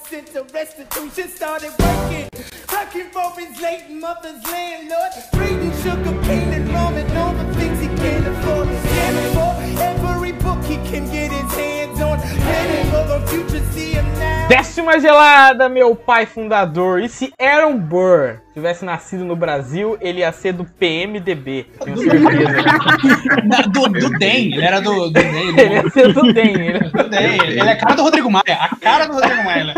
Since the restitution started working, working for his late mother's landlord, trading sugar cane and rum and all the things he can't afford. Scamming for every book he can get his hands on, planning for the future, see him now. Décima gelada, meu pai fundador. E se Aaron Burr tivesse nascido no Brasil, ele ia ser do PMDB. Tenho certeza. Do, do DEM, ele era do, do DEM. ele ia ser do DEM. Ele... Do DEM. Ele é a cara do Rodrigo Maia. A cara do Rodrigo Maia.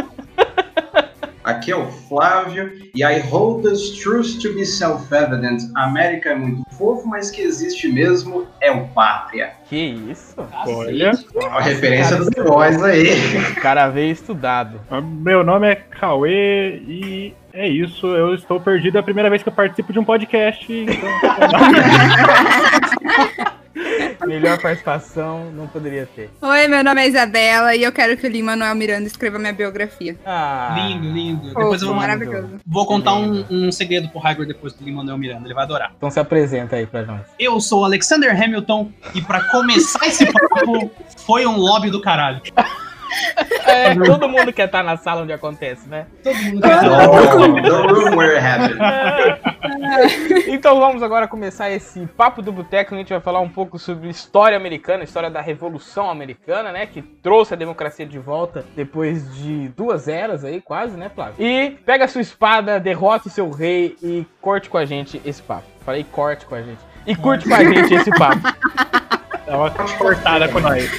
Aqui é o Flávio, e I hold this truth to be self-evident. A América é muito fofo, mas que existe mesmo é o Pátria. Que isso? Olha, A referência dos heróis aí. O cara veio estudado. meu nome é Cauê e é isso. Eu estou perdido. É a primeira vez que eu participo de um podcast. Então... Melhor participação não poderia ter. Oi, meu nome é Isabela e eu quero que o Lima Manuel Miranda escreva minha biografia. Ah, Lindo, lindo. Depois eu vou, maravilhoso. vou contar um, um segredo pro Hagrid depois do Lin-Manuel Miranda. Ele vai adorar. Então se apresenta aí pra nós. Eu sou o Alexander Hamilton e pra começar esse papo foi um lobby do caralho. É, todo mundo quer estar na sala onde acontece, né? Todo mundo the room where it happened. Então vamos agora começar esse papo do boteco. A gente vai falar um pouco sobre história americana, história da Revolução Americana, né? Que trouxe a democracia de volta depois de duas eras aí, quase, né, Flávio? E pega a sua espada, derrota o seu rei e corte com a gente esse papo. Falei corte com a gente. E curte com a gente esse papo. Dá uma cortada com nós.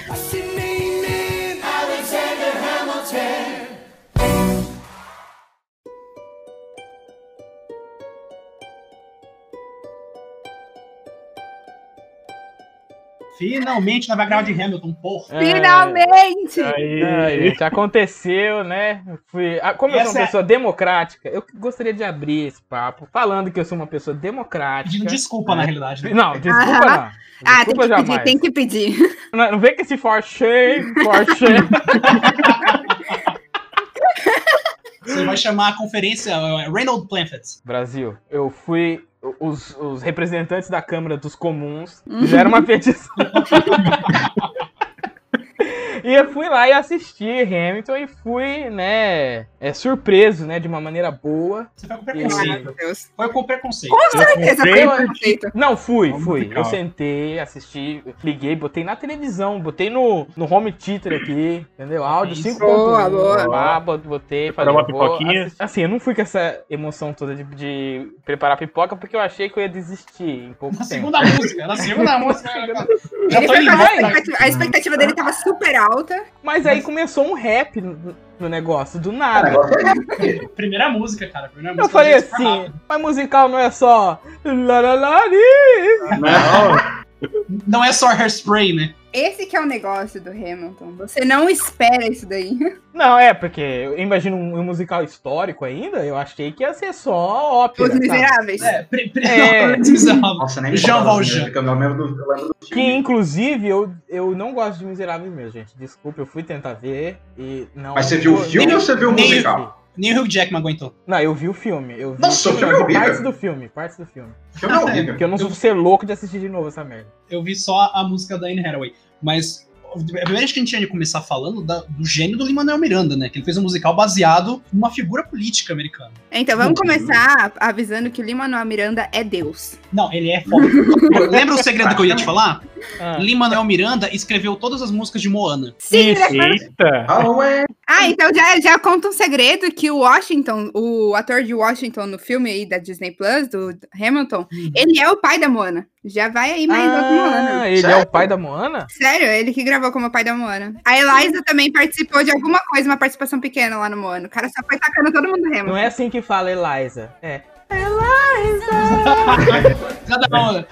Finalmente vai gravar de Hamilton, porra. Finalmente! Aí, gente, aconteceu, né? Fui, ah, como eu sou uma é- pessoa democrática, eu gostaria de abrir esse papo falando que eu sou uma pessoa democrática. Pedindo desculpa, na realidade. né? Não, desculpa Ah, não. Ah, tem Desculpa que jamais. pedir, tem que pedir. Não, não vem com esse for shame, for shame. Você vai chamar a conferência uh, Reynold Planfett. Brasil, eu fui. Os, os representantes da Câmara dos Comuns fizeram uma petição. E eu fui lá e assisti Hamilton e fui, né, é, surpreso, né, de uma maneira boa. Você foi com preconceito. meu Deus. Foi com preconceito. Com certeza, foi um preconceito. Não, fui, Vamos fui. musical. Eu sentei, assisti, liguei, botei na televisão, botei no, no home theater aqui, entendeu? Áudio Isso. 5.1. Boa, boa. Lá, bot- botei, falei, uma pipoquinha. assis- Assim, eu não fui com essa emoção toda de, de preparar pipoca, porque eu achei que eu ia desistir em pouco Na tempo. segunda música, na segunda música. Já Ele tô com a expectativa, a expectativa dele tava super alta. Mas aí começou um rap no, no negócio, do nada. é Primeira música, cara. Primeira Eu música. falei gente foi assim, rápido. mas musical não é só. Não, Não é só hairspray, né? Esse que é o negócio do Hamilton. Você não espera isso daí. Não, é, porque eu imagino um, um musical histórico ainda, eu achei que ia ser só ópera. Os? Miseráveis. É, pri- pri- É. não. Nossa, nem Jean Valjean. porque Eu lembro do, eu lembro do Que inclusive eu, eu não gosto de Miseráveis mesmo, gente. Desculpa, eu fui tentar ver e não. Mas você viu o filme Nem- ou você viu o nem- musical? Nem o Hugh Jackman aguentou. Não, eu vi o filme. Eu vi Nossa, o filme eu é vi partes do filme, partes do filme. O filme é horrível. Porque eu não sou ser louco de assistir de novo essa merda. Eu vi só a música da Anne Hathaway. Mas a primeira vez que a gente ia começar falando da- do gênio do Lin-Manuel Miranda, né? Que ele fez um musical baseado numa figura política americana. Então vamos começar avisando que o Lin-Manuel Miranda é Deus. Não, ele é foda. Lembra o segredo que eu ia te falar? Ah, Lin-Manuel Miranda escreveu todas as músicas de Moana. Sim, Isso. né? eita. Ah. Ah, então já, já conta um segredo que o Washington, o ator de Washington no filme aí da Disney Plus, do Hamilton, ele é o pai da Moana. Já vai aí mais outro Moana. ah, ele é Sério? o pai da Moana? Sério, ele que gravou como pai da Moana. A Eliza também participou de alguma coisa, uma participação pequena lá no Moana. O cara só foi tacando todo mundo no Hamilton. Não é assim que fala Eliza. É. Cada uma.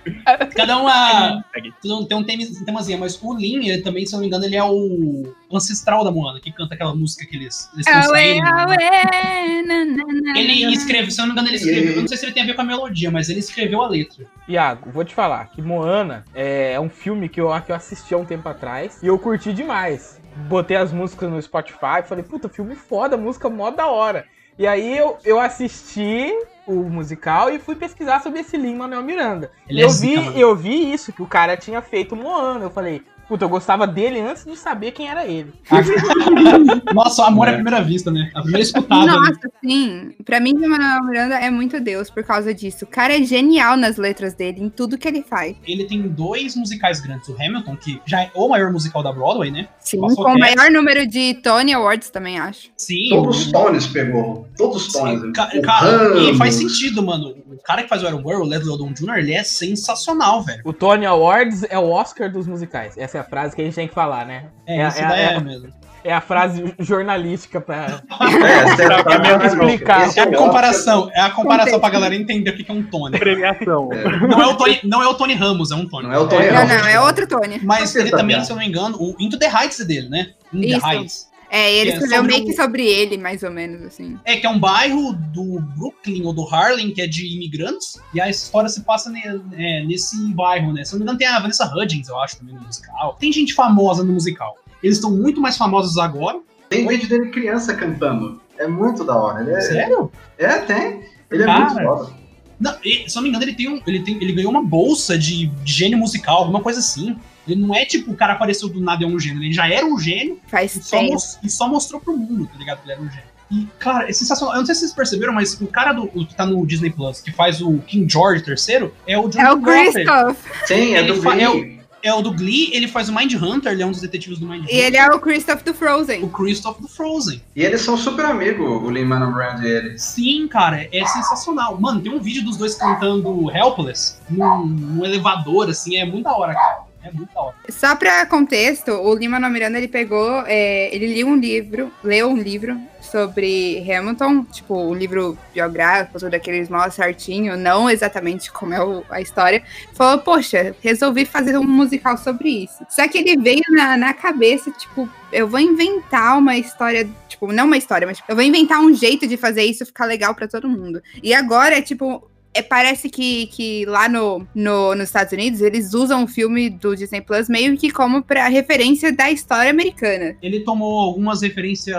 Cada uma. cada um tem um tema- temazinha, mas o Lin, ele também, se eu não me engano, ele é o ancestral da Moana, que canta aquela música que eles eles estão saindo. na, Ele escreveu, se eu não me engano, ele escreveu. Eu não sei se ele tem a ver com a melodia, mas ele escreveu a letra. Iago, vou te falar que Moana é um filme que eu, que eu assisti há um tempo atrás e eu curti demais. Botei as músicas no Spotify, falei, puta, filme foda, música mó da hora. E aí eu, eu assisti o musical e fui pesquisar sobre esse Lin Manuel Miranda. Ele E eu é vi, eu vi isso, que o cara tinha feito Moana. Eu falei, puta, eu gostava dele antes de saber quem era ele. Nossa, o amor É. à primeira vista, né? A primeira escutada. né? Nossa, sim. Pra mim, o Manuel Miranda é muito Deus por causa disso. O cara é genial nas letras dele, em tudo que ele faz. Ele tem dois musicais grandes. O Hamilton, que já é o maior musical da Broadway, né? Sim, Passou com o maior número de Tony Awards também, acho. Sim. Todos os tones pegou. Todos os tones. Sim, ca- cara, e faz sentido, mano. O cara que faz o Aaron Burr, o Leslie Odom Jr., ele é sensacional, velho. O Tony Awards é o Oscar dos musicais. Essa é a frase que a gente tem que falar, né? É, É- isso é- daí é, é- mesmo. É a frase jornalística pra. É, Pra meio explicar. É a comparação, é a comparação pra galera entender o que é um Tony. Premiação. Não é o Tony, não é o Tony Ramos, é um Tony. Não é o Tony É, Não, não, é outro Tony. Mas ele tá também, se eu não me engano, o Into the Heights é dele, né? In the. Heights. É, ele É, escreveu meio que sobre ele, mais ou menos, assim. É, que é um bairro do Brooklyn ou do Harlem, que é de imigrantes, e a história se passa ne- é, nesse bairro, né? Se eu não me engano, tem a Vanessa Hudgens, eu acho, também no musical. Tem gente famosa no musical. Eles estão muito mais famosos agora. Tem vídeo dele criança cantando. É muito da hora. Ele é, Sério? é tem. Ele é Cara. muito foda. Não, e, se eu não me engano, ele, tem um, ele, tem, ele ganhou uma bolsa de, de gênio musical, alguma coisa assim. Ele não é tipo o cara apareceu do nada e é um gênio. Ele já era um gênio Faz e só, e só mostrou pro mundo, tá ligado? Que ele era um gênio. E, cara, é sensacional. Eu não sei se vocês perceberam, mas o cara do, o que tá no Disney Plus, que faz o King George III, é o John É o. Christoph. Sim, é do é Glee. É o do Glee, ele faz o Mind Hunter, ele é um dos detetives do Mind E Hunter. ele é o Christoph do Frozen. O Christoph do Frozen. E eles são super amigos, o Lin-Manuel Miranda e ele. Sim, cara, é sensacional. Mano, tem um vídeo dos dois cantando Helpless num, num elevador, assim, é muito da hora, cara. É muito. Só pra contexto, o Lima Miranda, ele pegou, é, ele liu um livro, leu um livro sobre Hamilton, tipo, um livro biográfico, tudo aqueles mal certinho, não exatamente como é o- a história. Falou, poxa, resolvi fazer um musical sobre isso. Só que ele veio na, na cabeça, tipo, eu vou inventar uma história, tipo, não uma história, mas eu vou inventar um jeito de fazer isso ficar legal pra todo mundo. E agora, tipo, é, parece que, que lá no, no, nos Estados Unidos eles usam o filme do Disney Plus meio que como pra referência da história americana. Ele tomou algumas referências.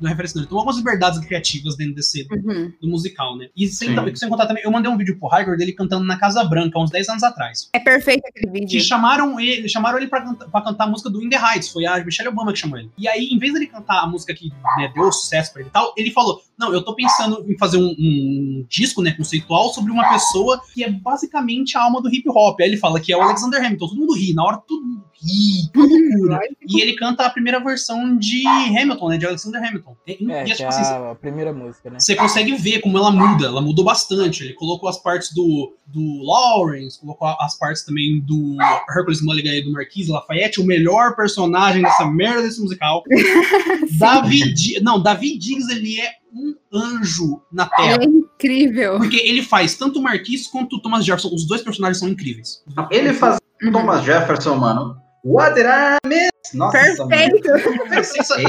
Não é referência, não, ele tomou algumas liberdades criativas dentro desse Uhum. do musical, né? E sem, sem contar também, eu mandei um vídeo pro Hygor dele cantando na Casa Branca, uns 10 anos atrás. É perfeito aquele Que vídeo. chamaram ele, chamaram ele pra, canta- pra cantar a música do In The Heights, foi a Michelle Obama que chamou ele. E aí, em vez dele cantar a música que né, deu sucesso pra ele e tal, ele falou: Não, eu tô pensando em fazer um, um disco, né, conceitual sobre uma pessoa que é basicamente a alma do hip hop. Aí ele fala que é o Alexander Hamilton, todo mundo ri, na hora todo mundo ri, toda loucura. E ele canta a primeira versão de Hamilton, né, de Alexander Hamilton. E, É, e, tipo é assim, a primeira música, né? você consegue ver como ela muda, ela mudou bastante. Ele colocou as partes do, do Lawrence, colocou as partes também do Hercules Mulligan e do Marquise Lafayette, o melhor personagem dessa merda desse musical. David, não, David Diggs, ele é um anjo na Terra. É incrível. Porque ele faz tanto o Marquise quanto o Thomas Jefferson. Os dois personagens são incríveis. Ele faz Uhum. Thomas Jefferson, mano. What did I miss? Nossa, Perfeito.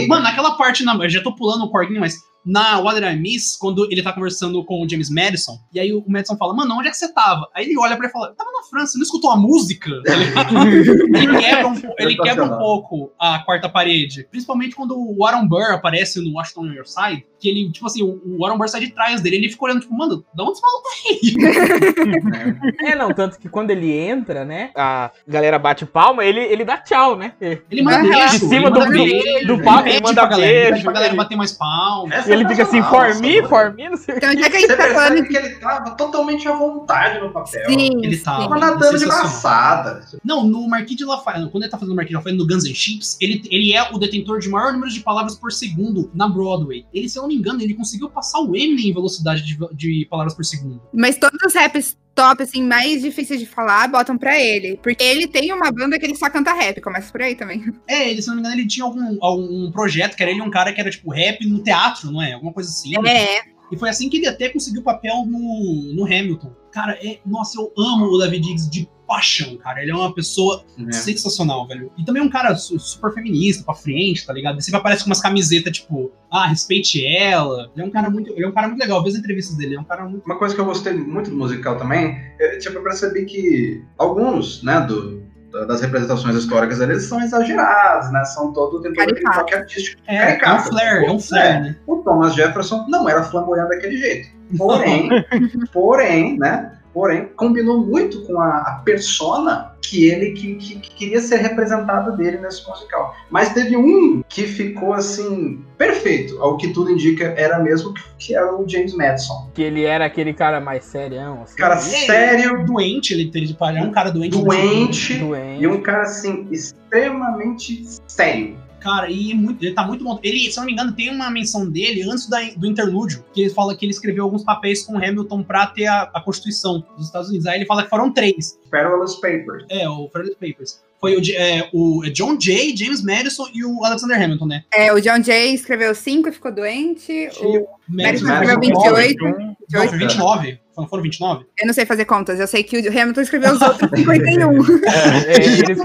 Mano, naquela parte, na, eu já tô pulando o corguinho, mas na What Did I Miss, quando ele tá conversando com o James Madison, e aí o Madison fala, mano, onde é que você tava? Aí ele olha pra ele e fala, eu tava na França, você não escutou a música? Tá ele quebra, um, ele quebra um pouco a quarta parede. Principalmente quando o Aaron Burr aparece no Washington on Your Side, que ele, tipo assim, o, Aaron Burr sai de trás dele, ele fica olhando, tipo, mano, da onde esse maluco veio? É, não, tanto que quando ele entra, né, a galera bate palma, ele, ele dá tchau, né? Ele manda beijo, De cima ele do- beijo, palco, ele manda pra galera, beijo, pra galera ele- bater mais palmas. Essa Ele fica assim, for me, for me, não sei o Então, que a gente Você tá falando percebe que. ele tava totalmente à vontade no papel. Sim, Ele sim. tava. Tava nadando de braçada. Não, no Marquis de Lafayette, quando ele tá fazendo o Marquis de Lafayette no Guns N' Chips, ele, ele é o detentor de maior número de palavras por segundo na Broadway. Ele, se eu não me engano, ele conseguiu passar o Eminem em velocidade de, de palavras por segundo. Mas todos os raps top, assim, mais difíceis de falar, botam pra ele. Porque ele tem uma banda que ele só canta rap. Começa por aí também. É, ele, se não me engano, ele tinha algum, algum projeto que era ele um cara que era tipo rap no teatro, não é? Alguma coisa assim. É. E foi assim que ele até conseguiu papel no, no Hamilton. Cara, é, nossa, eu amo o David Diggs de paixão, cara. Ele é uma pessoa É. sensacional, velho. E também é um cara su- super feminista, pra frente, tá ligado? Ele sempre aparece com umas camisetas, tipo, ah, respeite ela. Ele é um cara muito, ele é um cara muito legal. Vê as entrevistas dele, ele é um cara muito. Uma coisa que eu gostei muito do musical também, é, tipo, eu percebi que alguns, né, do, das representações históricas eles são exagerados, né? São todo tem todo aquele Caricato. toque artístico. É, é um Caricato. flare, é um flare, né? O Thomas Jefferson não era flamboyante daquele jeito. Porém, porém, né? Porém, combinou muito com a, a persona que ele que, que- que queria ser representado dele nesse musical. Mas teve um que ficou assim perfeito, ao que tudo indica era mesmo que, que era o James Madison. Que ele era aquele cara mais serião, assim. Cara Ele é sério, doente, ele teria de parar. É um cara doente. doente doente. e um cara assim extremamente sério. Cara, e é muito- ele tá muito bom. Ele, se eu não me engano, tem uma menção dele antes da- do interlúdio, que ele fala que ele escreveu alguns papéis com Hamilton pra ter a, a Constituição dos Estados Unidos. Aí ele fala que foram três. Perilous Papers. É, o Federalist Papers. Foi o, é, o John Jay, James Madison e o Alexander Hamilton, né? É, o John Jay escreveu 5 e ficou doente. O, Madison escreveu escreveu 28. Não, foi 29. Foram- Foram 29? eu não sei fazer contas, eu sei que o Hamilton escreveu os outros 51. É, ele escreveu-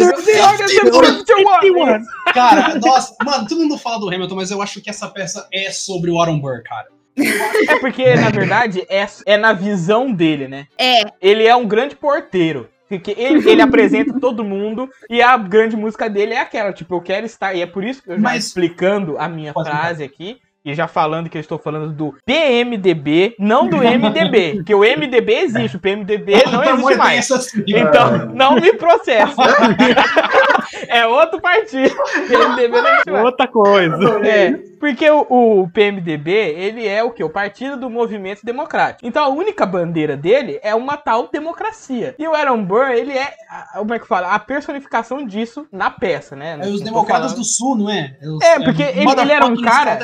Cara, nossa, mano, todo mundo fala do Hamilton, mas eu acho que essa peça é sobre o Aaron Burr, cara. É porque, na verdade, é, é na visão dele, né? É, Ele é um grande porteiro. Porque ele, ele apresenta todo mundo e a grande música dele é aquela, tipo, eu quero estar. E é por isso que eu já Mas- explicando a minha Pode frase aqui. E já falando que eu estou falando do PMDB, não do MDB. Porque o MDB existe, o PMDB não existe mais. Então, não me processa. é outro partido. PMDB não mais. Outra coisa. É, porque o, o PMDB, ele é o quê? O Partido do Movimento Democrático. Então a única bandeira dele é uma tal democracia. E o Aaron Burr, ele é, como é que fala? A personificação disso na peça, né? É os democratas falando do Sul, não é? Os- É, porque ele- ele era um cara-.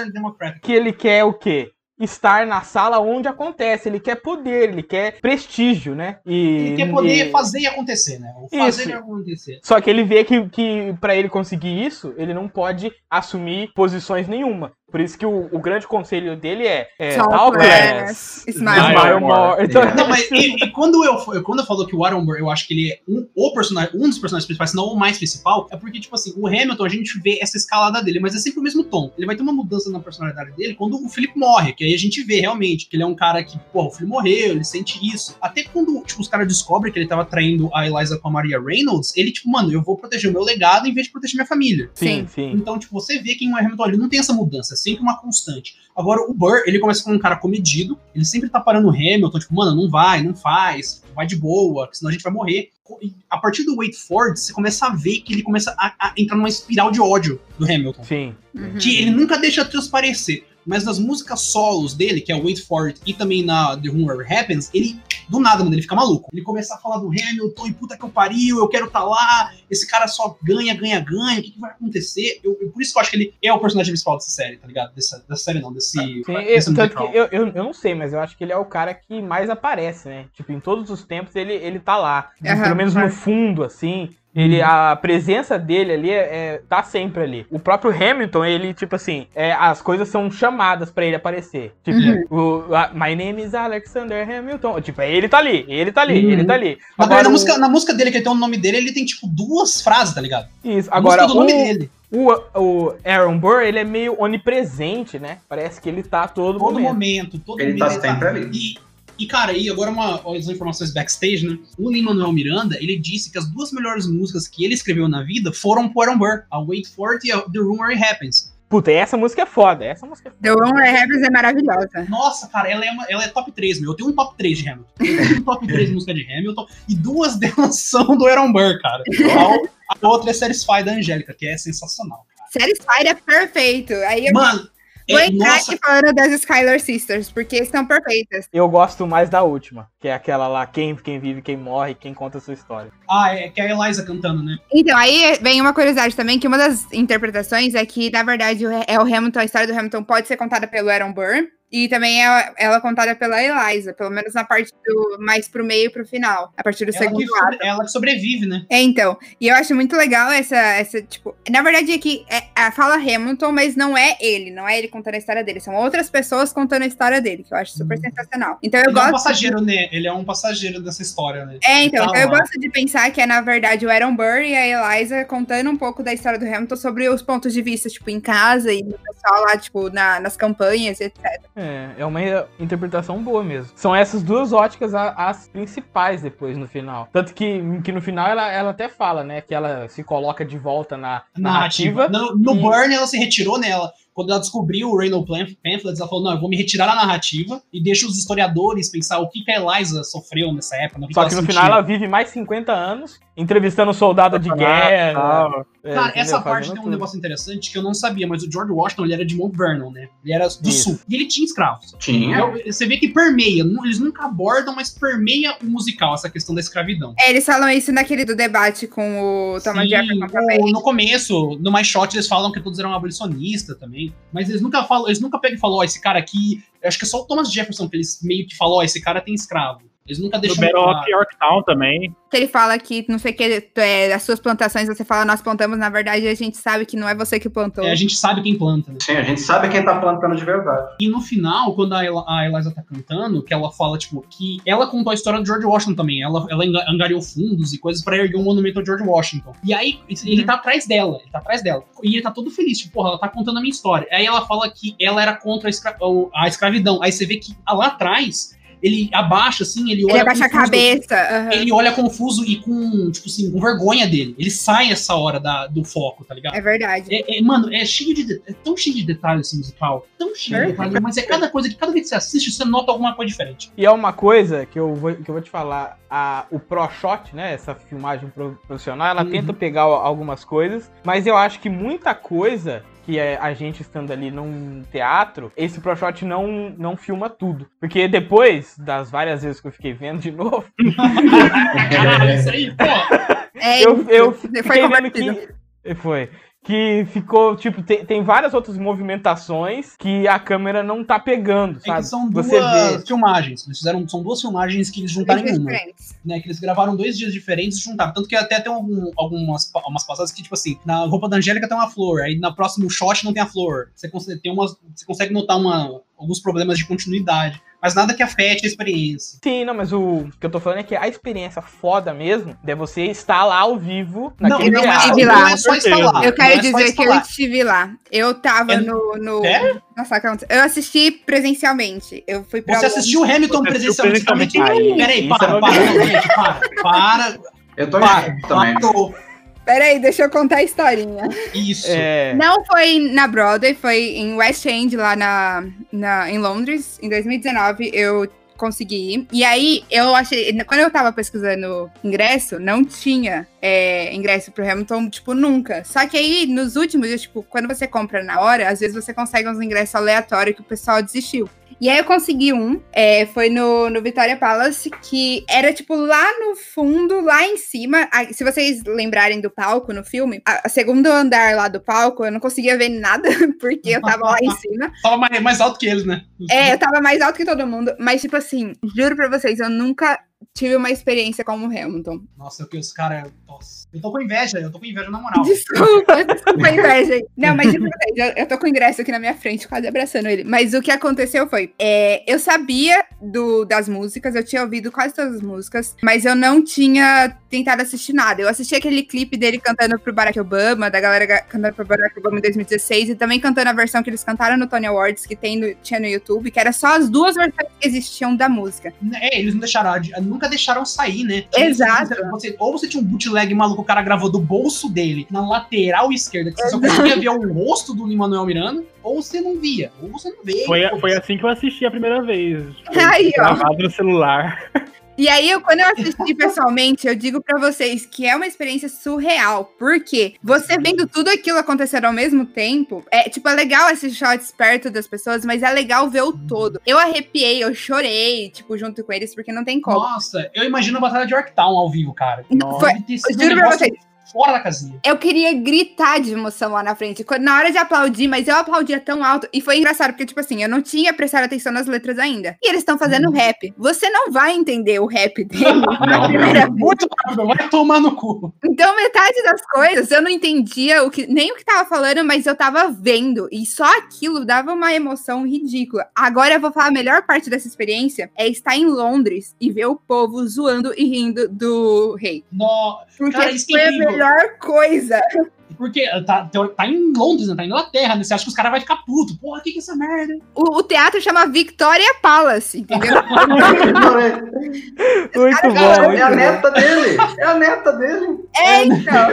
Que ele quer o quê? Estar na sala onde acontece. Ele quer poder, ele quer prestígio, né? E, Ele quer poder e- fazer e acontecer, né? O fazer Isso. e acontecer. Só que ele vê que, que para ele conseguir isso, ele não pode assumir posições nenhuma. Por isso que o, o grande conselho dele é, é Talk talk less, smile smile more. more. Então, Yeah. Não, mas e, e quando, eu, quando eu falo que o Aaron Burr, eu acho que ele é um, o personagem, um dos personagens principais, se não o mais principal, é porque, tipo assim, o Hamilton, a gente vê essa escalada dele, mas é sempre o mesmo tom. Ele vai ter uma mudança na personalidade dele quando o Felipe morre, que aí a gente vê realmente que ele é um cara que, porra, o filho morreu, ele sente isso. Até quando, tipo, os caras descobrem que ele tava traindo a Eliza com a Maria Reynolds, ele, tipo, mano, eu vou proteger o meu legado em vez de proteger minha família. sim, sim. Então, tipo, você vê que em Hamilton ele não tem essa mudança, é sempre uma constante. Agora, o Burr, ele começa como um cara comedido, ele sempre tá parando o Hamilton, tipo, mano, não vai, não faz, vai de boa, senão a gente vai morrer. E a partir do Wait For It, você começa a ver que ele começa a, a entrar numa espiral de ódio do Hamilton. Sim. Uhum. Que ele nunca deixa transparecer. Mas nas músicas solos dele, que é o Wait For It e também na The Rumor Happens, ele, do nada, mano, ele fica maluco. Ele começa a falar do Hamilton e puta que eu pariu, eu quero estar tá lá, esse cara só ganha, ganha, ganha, o que, que vai acontecer? Eu, eu- por isso que eu acho que ele é o personagem principal dessa série, tá ligado? Dessa, dessa série não, desse. Sim, eu, desse tanto musical. que eu, eu, eu não sei, mas eu acho que ele é o cara que mais aparece, né? Tipo, em todos os tempos ele, ele tá lá. Aham, Pelo menos no fundo, assim. Ele, a presença dele ali é, é- tá sempre ali. O próprio Hamilton, ele, tipo assim, é, as coisas são chamadas pra ele aparecer. Tipo, o, a- My name is Alexander Hamilton. Tipo, é ele tá ali, ele tá ali, Uhum. ele tá ali. Agora, na, o- música, na música dele, que ele tem o nome dele, ele tem, tipo, duas frases, tá ligado? Isso, A agora música do nome o, dele. o, o Aaron Burr, ele é meio onipresente, né? Parece que ele tá todo, Todo momento. momento, todo Ele momento. tá sempre ali. E, e, cara, e agora uma, as informações backstage, né? O Lin-Manuel Miranda, ele disse que as duas melhores músicas que ele escreveu na vida foram pro Aaron Burr, a Wait For It e a The Rumor Happens. Puta, essa música é foda, essa música é foda. The Rumor Happens é maravilhosa. Nossa, cara, ela é, uma, ela é top 3, meu. Eu tenho um top 3 de Hamilton. Eu tenho um top 3 de música de Hamilton e duas delas são do Aaron Burr, cara. A, a outra é Satisfy da Angélica, que é sensacional. Satisfied é perfeito. Aí eu Mano, vou é, entrar nossa, aqui falando das Skylar Sisters, porque são perfeitas. Eu gosto mais da última, que é aquela lá, quem, quem vive, quem morre, quem conta a sua história. ah, é que é a Eliza cantando, né? Então, aí vem uma curiosidade também, que uma das interpretações é que, na verdade, o- é o Hamilton, a história do Hamilton pode ser contada pelo Aaron Burr, e também é ela contada pela Eliza, pelo menos na parte do mais pro meio e pro final, a partir do Ela segundo que, ato. ela que sobrevive, né? É, então. E eu acho muito legal essa, essa tipo. Na verdade, aqui é, a fala Hamilton, mas não é ele, não é ele contando a história dele. São outras pessoas contando a história dele, que eu acho super sensacional. Então eu Ele é um gosto. passageiro, né? Ele é um passageiro dessa história, né? É, então, Tá então eu gosto de pensar que é, na verdade, o Aaron Burr e a Eliza contando um pouco da história do Hamilton sobre os pontos de vista, tipo, em casa e no pessoal lá, tipo, na- nas campanhas, etc. É, é uma interpretação boa mesmo. São essas duas óticas as principais depois no final. Tanto que, que no final ela, ela até fala, né, que ela se coloca de volta na narrativa. narrativa. No, no E- Burn, ela se retirou nela. Quando ela descobriu o Reynold Pamphlets, ela falou, não, eu vou me retirar da narrativa e deixa os historiadores pensar o que, que a Eliza sofreu nessa época. Só que, que no sentiu. final ela vive mais 50 anos entrevistando soldado de guerra. É, Cara, essa parte tem um negócio interessante que eu não sabia, mas o George Washington ele era de Mount Vernon, né? Ele era do Isso. sul. E ele tinha escravos. Tinha. Então, você vê que permeia, eles nunca abordam, mas permeia o musical, essa questão da escravidão. É, eles falam isso naquele do debate com o Thomas Sim, Jefferson também. No começo, no mais shot, eles falam que todos eram abolicionistas também. Mas eles nunca falam, eles nunca pegam e falam, ó, oh, esse cara aqui. Acho que é só o Thomas Jefferson que eles meio que falou, ó, oh, esse cara tem escravo. Eles nunca deixam. No Battle of Yorktown também. Ele fala que, não sei o que, é, as suas plantações, você fala, nós plantamos, na verdade, a gente sabe que não é você que plantou. É, a gente sabe quem planta, né? Sim, a gente sabe quem tá plantando de verdade. E no final, quando a, El a Eliza tá cantando, que ela fala, tipo, que ela contou a história do George Washington também. Ela, ela angariou fundos e coisas para erguer um monumento ao George Washington. E aí, ele uhum. tá atrás dela, ele tá atrás dela. E ele tá todo feliz, tipo, porra, ela tá contando a minha história. Aí ela fala que ela era contra a, escra a escravidão. Aí você vê que lá atrás ele abaixa, assim, ele olha. Ele abaixa confuso, a cabeça. Uhum. Ele olha confuso e com, tipo assim, com vergonha dele. Ele sai essa hora da, do foco, tá ligado? É verdade. É, é, mano, é cheio de. É tão cheio de detalhes esse musical. Tão cheio de detalhes, mas é cada coisa que cada vez que você assiste, você nota alguma coisa diferente. E é uma coisa que eu vou, que eu vou te falar. A, o Pro Shot, né? Essa filmagem profissional, ela uhum. tenta pegar algumas coisas, mas eu acho que muita coisa que é a gente estando ali num teatro, esse ProShot não, não filma tudo. Porque depois das várias vezes que eu fiquei vendo de novo. Caralho, isso aí, pô! É, eu, eu fiquei vendo que. Foi que ficou, tipo, tem, tem várias outras movimentações que a câmera não tá pegando, sabe? É são duas Você vê... filmagens. Eles fizeram, são duas filmagens que eles juntaram em uma. Né, que eles gravaram dois dias diferentes e juntaram. Tanto que até tem algum, algumas umas passadas que, tipo assim, na roupa da Angélica tem uma flor, aí na próximo shot não tem a flor. Você consegue, tem umas, você consegue notar uma, alguns problemas de continuidade mas nada que afete a experiência. Sim, não, mas o que eu tô falando é que a experiência foda mesmo é você estar lá ao vivo naquele não, não, estive lá. Não é só estar lá. Eu quero é dizer que eu estive lá. Eu tava é... no. no... É? Nossa, eu assisti presencialmente. Eu fui pra Você assistiu o Hamilton presencialmente? presencialmente. Peraí, para, para, não, gente, para, para. Eu tô para, também. Peraí, deixa eu contar a historinha. Isso. É... Não foi na Broadway, foi em West End, lá na, na, em Londres. Em 2019, eu consegui ir. E aí, eu achei. Quando eu tava pesquisando ingresso, não tinha é, ingresso pro Hamilton, tipo, nunca. Só que aí, nos últimos dias, tipo, quando você compra na hora, às vezes você consegue uns ingressos aleatórios que o pessoal desistiu. E aí eu consegui um, é, foi no, no Victoria Palace, que era tipo lá no fundo, lá em cima. A, se vocês lembrarem do palco no filme, a, a, segundo andar lá do palco, eu não conseguia ver nada, porque eu tava lá em cima. tava mais, mais alto que eles, né? É, eu tava mais alto que todo mundo. Mas, tipo assim, juro pra vocês, eu nunca tive uma experiência como o Hamilton. Nossa, que os caras. Eu tô com inveja, eu tô com inveja na moral. Desculpa, desculpa a inveja. Não, mas de verdade, eu tô com o ingresso aqui na minha frente, quase abraçando ele. Mas o que aconteceu foi: é, eu sabia do, das músicas, eu tinha ouvido quase todas as músicas, mas eu não tinha tentado assistir nada. Eu assisti aquele clipe dele cantando pro Barack Obama, da galera cantando pro Barack Obama em 2016, e também cantando a versão que eles cantaram no Tony Awards, que tem no, tinha no YouTube, que era só as duas versões que existiam da música. É, eles não deixaram, nunca deixaram sair, né? Exato. Você, ou você tinha um bootleg maluco, o cara gravou do bolso dele, na lateral esquerda, que você só conseguia ver o rosto do Lin-Manuel Miranda, ou você não via, ou você não vê. Foi, foi assim que eu assisti a primeira vez. Aí, ó. Gravado no celular. E aí, eu, quando eu assisti pessoalmente, eu digo para vocês que é uma experiência surreal. Porque você vendo tudo aquilo acontecer ao mesmo tempo, é tipo, é legal esses shots perto das pessoas, mas é legal ver o todo. Eu arrepiei, eu chorei, tipo, junto com eles, porque não tem como. Nossa, eu imagino a Batalha de Yorktown ao vivo, cara. Nossa, Foi, eu juro pra vocês, fora da casinha. Eu queria gritar de emoção lá na frente, na hora de aplaudir, mas eu aplaudia tão alto. E foi engraçado, porque, tipo assim, eu não tinha prestado atenção nas letras ainda. E eles estão fazendo hum. rap. Você não vai entender o rap dele primeira vez. Muito rápido, vai tomar no cu. Então, metade das coisas eu não entendia o que, nem o que tava falando, mas eu tava vendo. E só aquilo dava uma emoção ridícula. Agora eu vou falar a melhor parte dessa experiência: é estar em Londres e ver o povo zoando e rindo do rei. No... Porque Cara, isso foi a melhor coisa. Porque tá, tá em Londres, né? Tá em Inglaterra, né? Você acha que os caras vão ficar putos. Porra, o que que é essa merda? O, o, teatro chama Victoria Palace, entendeu? muito bom. É a neta dele. É a neta dele. É, então.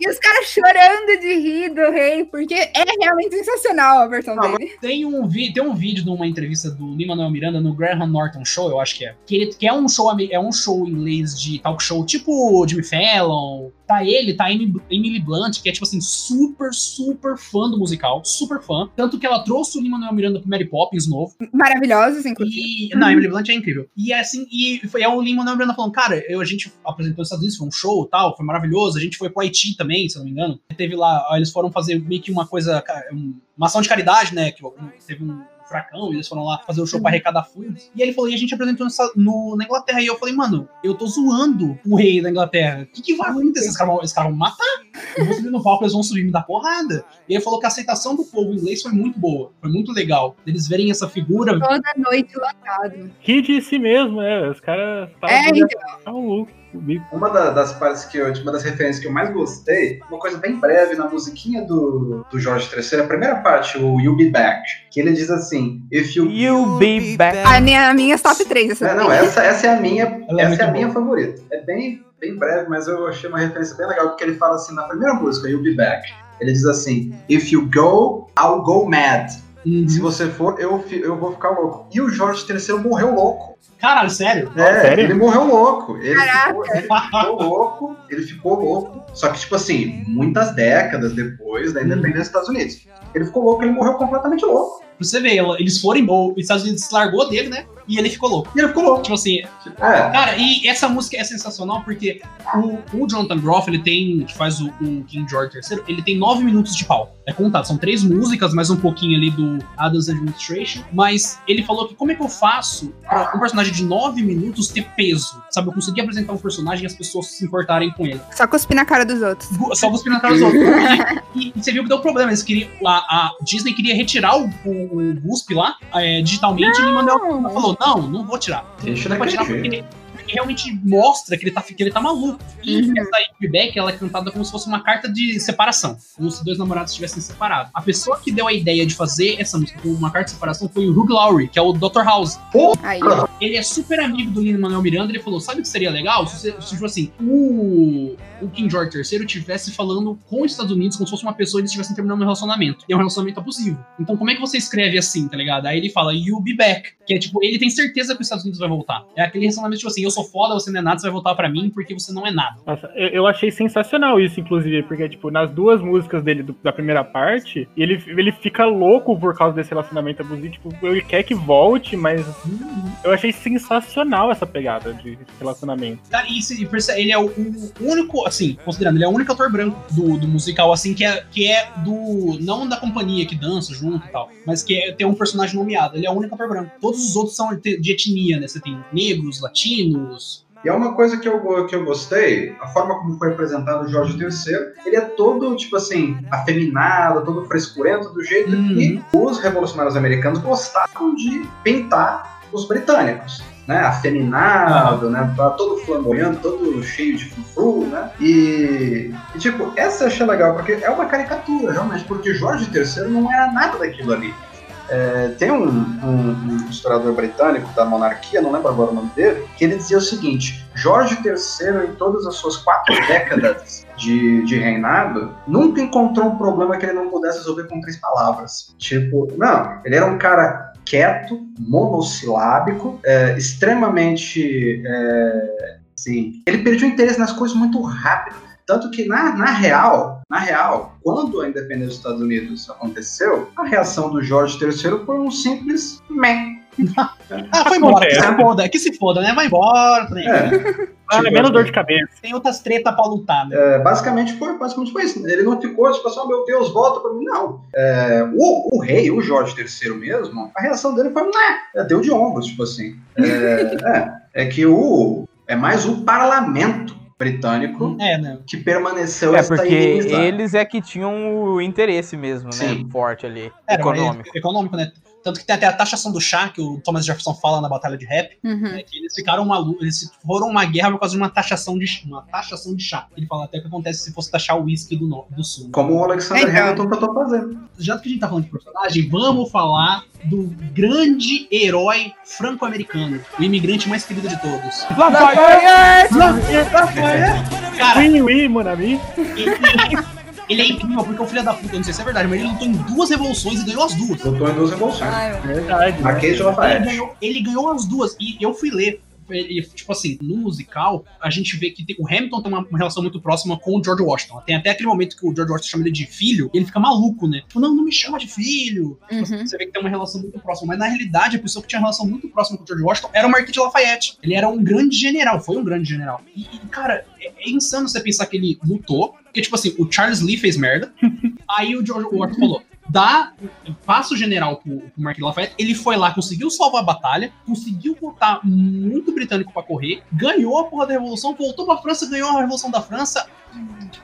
E os caras chorando de rir do rei, porque é realmente sensacional a versão Não, dele. Tem um, vi- tem um vídeo de uma entrevista do Lin-Manuel Miranda no Graham Norton Show, eu acho que é. Que, ele, que é, um show, é um show inglês de talk show, tipo Jimmy Fallon. Tá ele, tá a Emily Blunt, que é, tipo assim, super, super fã do musical. Super fã. Tanto que ela trouxe o Lin-Manuel Miranda pro Mary Poppins novo. Maravilhosos, inclusive. E. Não, a Emily Blunt é incrível. E é assim, e foi é o Lin Manuel Miranda falando, cara, eu, a gente apresentou nos Estados Unidos, foi um show e tal, foi maravilhoso. A gente foi pro Haiti também, se eu não me engano. Teve lá, eles foram fazer meio que uma coisa, um- uma ação de caridade, né? Que teve um furacão, e eles foram lá fazer o show pra arrecadar fundos. E ele falou, e a gente apresentou nessa- no, na Inglaterra. E eu falei, mano, eu tô zoando o rei da Inglaterra. O que, que vai acontecer? Esses caras caras vão me matar. Eu vou subir no palco, eles vão subir e me dar porrada. E ele falou que a aceitação do povo inglês foi muito boa, foi muito legal. Eles verem essa figura Toda noite lotado. Ri de si mesmo, é. Os caras É, então. loucos. o bico. Uma da- das partes que eu, uma das referências que eu mais gostei, uma coisa bem breve na musiquinha do, do Jorge III, a primeira parte, o You Be Back, que ele diz assim, if you... You be back. A minha, a minha top 3, essa É, não, essa, essa é a minha, Ela é essa é a minha boa. favorita. É bem, bem breve, mas eu achei uma referência bem legal, porque ele fala assim, na primeira música, You Be Back, ele diz assim, if you go, I'll go mad. Se você for, eu, eu vou ficar louco. E o Jorge III morreu louco. Caralho, sério? É, sério? ele morreu louco. Ele Caraca. ficou, ele ficou louco, ele ficou louco. Só que, tipo assim, muitas décadas depois da independência dos Estados Unidos. Ele ficou louco, ele morreu completamente louco. Pra você ver, eles foram embora, os Estados Unidos se largou dele, né? E ele ficou louco. E ele ficou louco. Tipo assim, É, Cara, e essa música é sensacional porque o, o Jonathan Groff, ele tem, que faz o, o King George III, ele tem nove minutos de palco. É contado, são três músicas, mais um pouquinho ali do Adams Administration, mas ele falou que como é que eu faço pra um personagem de nove minutos ter peso? Sabe, eu consegui apresentar um personagem e as pessoas se importarem com ele. Só cuspir na cara dos outros. Só cuspir na cara dos outros. E, e você viu que deu problema, eles queriam, a, a Disney queria retirar o, o, o Guspe lá, é, digitalmente, e ele mandou, falou, não, não vou tirar. deixa Não pode tirar porque, realmente mostra que ele tá, que ele tá maluco. E Uhum. essa feedback, ela é cantada como se fosse uma carta de separação. Como se dois namorados estivessem separados. A pessoa que deu a ideia de fazer essa música com uma carta de separação foi o Hugh Laurie, que é o Dr. House. Aí, Ele é super amigo do Lin-Manuel Miranda. Ele falou: sabe o que seria legal? Se, tipo assim, o, o King George III estivesse falando com os Estados Unidos como se fosse uma pessoa e eles estivessem terminando um relacionamento. E é um relacionamento abusivo. Então, como é que você escreve assim, tá ligado? Aí ele fala, you be back. Que é tipo, ele tem certeza que os Estados Unidos vai voltar. É aquele relacionamento, tipo assim, eu sou foda, você não é nada, você vai voltar pra mim porque você não é nada. Nossa, eu, eu achei sensacional isso, inclusive, porque, tipo, nas duas músicas dele do- da primeira parte, ele, ele fica louco por causa desse relacionamento abusivo. Tipo, ele quer que volte, mas eu achei sensacional essa pegada de relacionamento. Cara, e se ele é o, o único, assim, considerando, ele é o único ator branco do, do musical, assim, que é, que é do. Não da companhia que dança junto e tal, mas que é, tem um personagem nomeado. Ele é o único ator branco. Todos os outros são de etnia, né? Você tem negros, latinos. E é uma coisa que eu, que eu gostei, a forma como foi apresentado o Jorge III, ele é todo, tipo assim, afeminado, todo frescurento, do jeito que os revolucionários americanos gostavam de pintar os britânicos. Né, afeminado, né, tá todo flamboyante, todo cheio de frufru, né, e, e, tipo, essa eu achei legal, porque é uma caricatura, realmente, porque Jorge III não era nada daquilo ali. É, tem um, um- um historiador britânico da monarquia, não lembro agora o nome dele, que ele dizia o seguinte: Jorge III, em todas as suas quatro décadas de, de reinado, nunca encontrou um problema que ele não pudesse resolver com três palavras. Tipo, não, ele era um cara quieto, monossilábico, é, extremamente. É, assim, ele perdeu interesse nas coisas muito rápido. Tanto que, na, na real, na real, quando a independência dos Estados Unidos aconteceu, a reação do Jorge III foi um simples meh. Ah, foi embora, que se foda, que se foda, né? Vai embora. Né? É, Ah, Tipo, é menos dor de cabeça. Tem outras tretas pra lutar, né? é, basicamente, foi, basicamente foi isso. Ele não ficou tipo assim, oh, meu Deus, volta pra mim. Não. É, o, o rei, o Jorge III mesmo, a reação dele foi, né? Deu de ombros, tipo assim. É, é, é que o. É mais o parlamento britânico É, né? que permaneceu É, essa porque eles é que tinham o interesse mesmo, né? Sim. Forte ali. Era, econômico. econômico, né? Tanto que tem até a taxação do chá, que o Thomas Jefferson fala na Batalha de Rap, uhum. né, que eles ficaram malucos, eles foram uma guerra por causa de uma taxação de, uma taxação de chá. Ele fala até o que acontece se fosse taxar o uísque do, no- do sul. Como o Alexander Então. Hamilton tentou fazer. Já que a gente tá falando de personagem, vamos falar do grande herói franco-americano, o imigrante mais querido de todos. Lafayette! Lafayette! Cara, Oui, oui, mon ami. Ele, ele é incrível porque o filho da puta, eu não sei se é verdade, mas ele lutou em duas revoluções e ganhou as duas. Lutou em duas revoluções. Ai, meu Verdade. Marquês de Ele Lafayette. ganhou, ele ganhou as duas. E eu fui ler. Ele, tipo assim, no musical, a gente vê que tem- o Hamilton tem uma, uma relação muito próxima com o George Washington. Tem até aquele momento que o George Washington chama ele de filho, e ele fica maluco, né? Tipo, não, não me chama de filho. Tipo assim, Uhum. Você vê que tem uma relação muito próxima. Mas na realidade, a pessoa que tinha relação muito próxima com o George Washington era o Marquis de Lafayette. Ele era um grande general, foi um grande general. E, e, cara, é, é insano você pensar que ele lutou. Porque, tipo assim, o Charles Lee fez merda. Aí o George Washington falou: dá, passa o general pro, pro de Lafayette. Ele foi lá, conseguiu salvar a batalha, conseguiu botar muito britânico pra correr, ganhou a porra da Revolução, voltou pra França, ganhou a Revolução da França.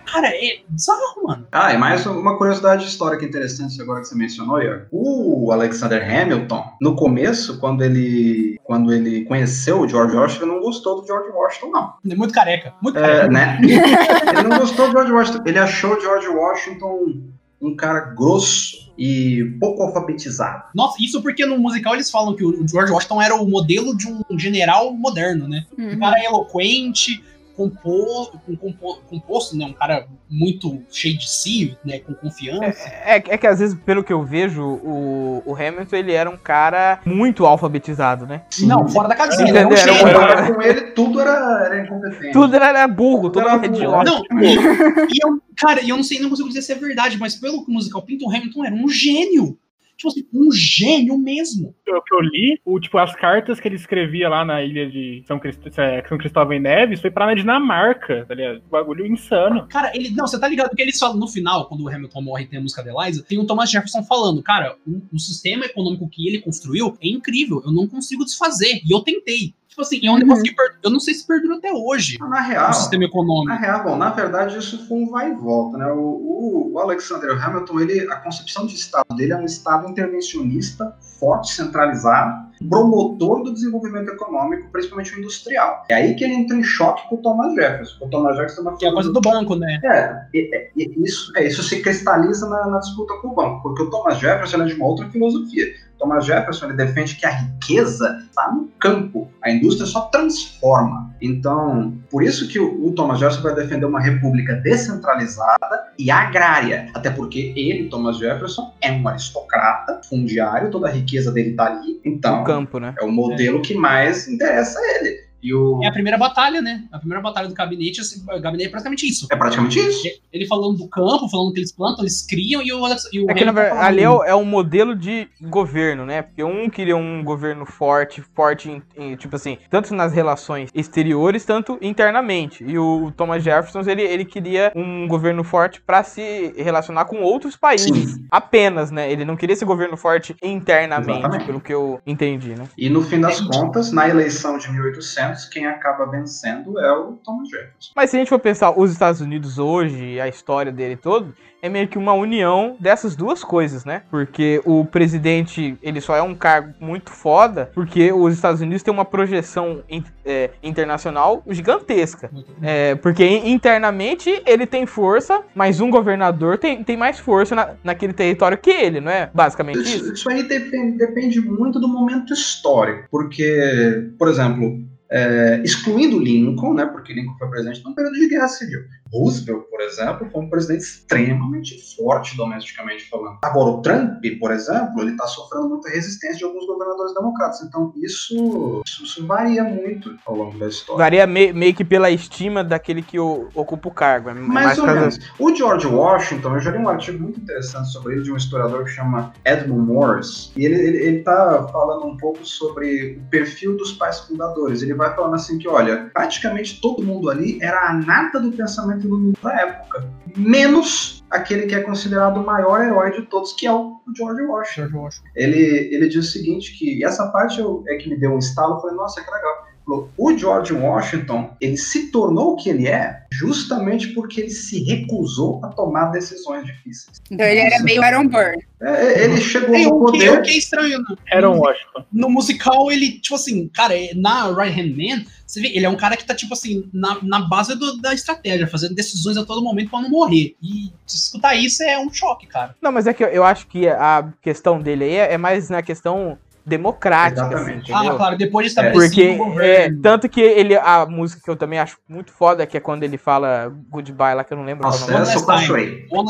Cara, é bizarro, mano. Ah, e mais uma curiosidade histórica interessante agora que você mencionou, Ior. O Alexander Hamilton, no começo, quando ele, quando ele conheceu o George Washington, ele não gostou do George Washington, não. É muito careca. Muito É, careca. né? ele não gostou do George Washington. Ele achou o George Washington um cara grosso e pouco alfabetizado. Nossa, isso porque no musical eles falam que o George Washington era o modelo de um general moderno, né? Um Uhum. cara eloquente, compo, com compo- composto, né? Um cara muito cheio de si, né? Com confiança. É, é que às vezes, pelo que eu vejo, o, o Hamilton ele era um cara muito alfabetizado, né? Não, fora da casinha, ele Entendeu? era um Era com ele, tudo era, era incompetente. Tudo era burro, tudo Era era burro. idiota. Não, e, e eu, cara, e eu não sei, não consigo dizer se é verdade, mas pelo que o musical pinta, o Hamilton era um gênio. Tipo assim, um gênio mesmo. O que eu li, o, tipo, as cartas que ele escrevia lá na ilha de São, Crist... é, São Cristóvão e Neves foi pra na Dinamarca, tá ligado? Bagulho insano. Cara, ele. Não, você tá ligado? Porque eles falam no final, quando o Hamilton morre e tem a música da Eliza, tem o Thomas Jefferson falando, cara, o, o sistema econômico que ele construiu é incrível, eu não consigo desfazer. E eu tentei. Tipo assim, é um Uhum. negócio que per- eu não sei se perdura até hoje. Na real, O sistema na econômico. real, bom, na verdade isso foi um vai e volta, né? O, o- o Alexander Hamilton, ele, a concepção de Estado dele é um Estado intervencionista, forte, centralizado, promotor do desenvolvimento econômico, principalmente o industrial. É aí que ele entra em choque com o Thomas Jefferson. O Thomas Jefferson é uma Que é a coisa do banco, né? É, e- e isso, é, isso se cristaliza na, na disputa com o banco, porque o Thomas Jefferson é de uma outra filosofia. Thomas Jefferson ele defende que a riqueza está no campo, a indústria só transforma. Então, por isso que o, o Thomas Jefferson vai defender uma república descentralizada e agrária, até porque ele, Thomas Jefferson, é um aristocrata fundiário, toda a riqueza dele está ali. Então, No campo, né? é o modelo que mais interessa a ele. E o É a primeira batalha, né? A primeira batalha do gabinete, assim, o gabinete é praticamente isso. é praticamente isso. Ele falando do campo, falando que eles plantam, eles criam, e o, Alex, e o É que na verdade, ali é, o- é um modelo de governo, né? Porque um queria um governo forte, forte, em, em, tipo assim, tanto nas relações exteriores, tanto internamente. E o Thomas Jefferson, ele, ele queria um governo forte pra se relacionar com outros países. Apenas, né? Ele não queria esse governo forte internamente, Exatamente. pelo que eu entendi, né? E no fim das contas, na eleição de 1800, quem acaba vencendo é o Thomas Jefferson. Mas se a gente for pensar os Estados Unidos hoje, a história dele todo, é meio que uma união dessas duas coisas, né? Porque o presidente, ele só é um cargo muito foda, porque os Estados Unidos têm uma projeção in- é, internacional gigantesca. É, porque in- internamente ele tem força, mas um governador tem, tem mais força na- naquele território que ele, não é? Basicamente isso. Isso, isso aí depende, depende muito do momento histórico, porque, por exemplo, é, excluindo Lincoln, né, porque Lincoln foi presidente num período de guerra civil. Roosevelt, por exemplo, foi um presidente extremamente forte domesticamente falando. Agora, o Trump, por exemplo, ele está sofrendo muita resistência de alguns governadores democratas. Então, isso, isso, varia muito ao longo da história. Varia me- meio que pela estima daquele que o- ocupa o cargo. É Mais ou por causa- menos. O George Washington, eu já li um artigo muito interessante sobre ele, de um historiador que chama Edmund Morris, e ele, ele, ele tá falando um pouco sobre o perfil dos pais fundadores. Ele vai falando assim que, olha, praticamente todo mundo ali era a nata do pensamento mundo da época, menos aquele que é considerado o maior herói de todos, que é o George Washington George Washington. ele, ele diz o seguinte, que essa parte eu, é que me deu um estalo, eu falei, nossa, que legal. O George Washington, ele se tornou o que ele é justamente porque ele se recusou a tomar decisões difíceis. Então ele era meio Aaron Burr. É, ele chegou É, no o, que, poder... o que é estranho, né? Era um Washington. no musical, ele, tipo assim, cara, é- na Right Hand Man, você vê, ele é um cara que tá, tipo assim, na, na base do- da estratégia, fazendo decisões a todo momento pra não morrer. E escutar isso é um choque, cara. Não, mas é que eu- eu acho que a questão dele aí é é mais na questão democrática, assim. Ah, claro, depois de Porque, estabelecido o é, tanto que ele, a música que eu também acho muito foda, que é quando ele fala goodbye lá, que eu não lembro qual é o Nossa, nome.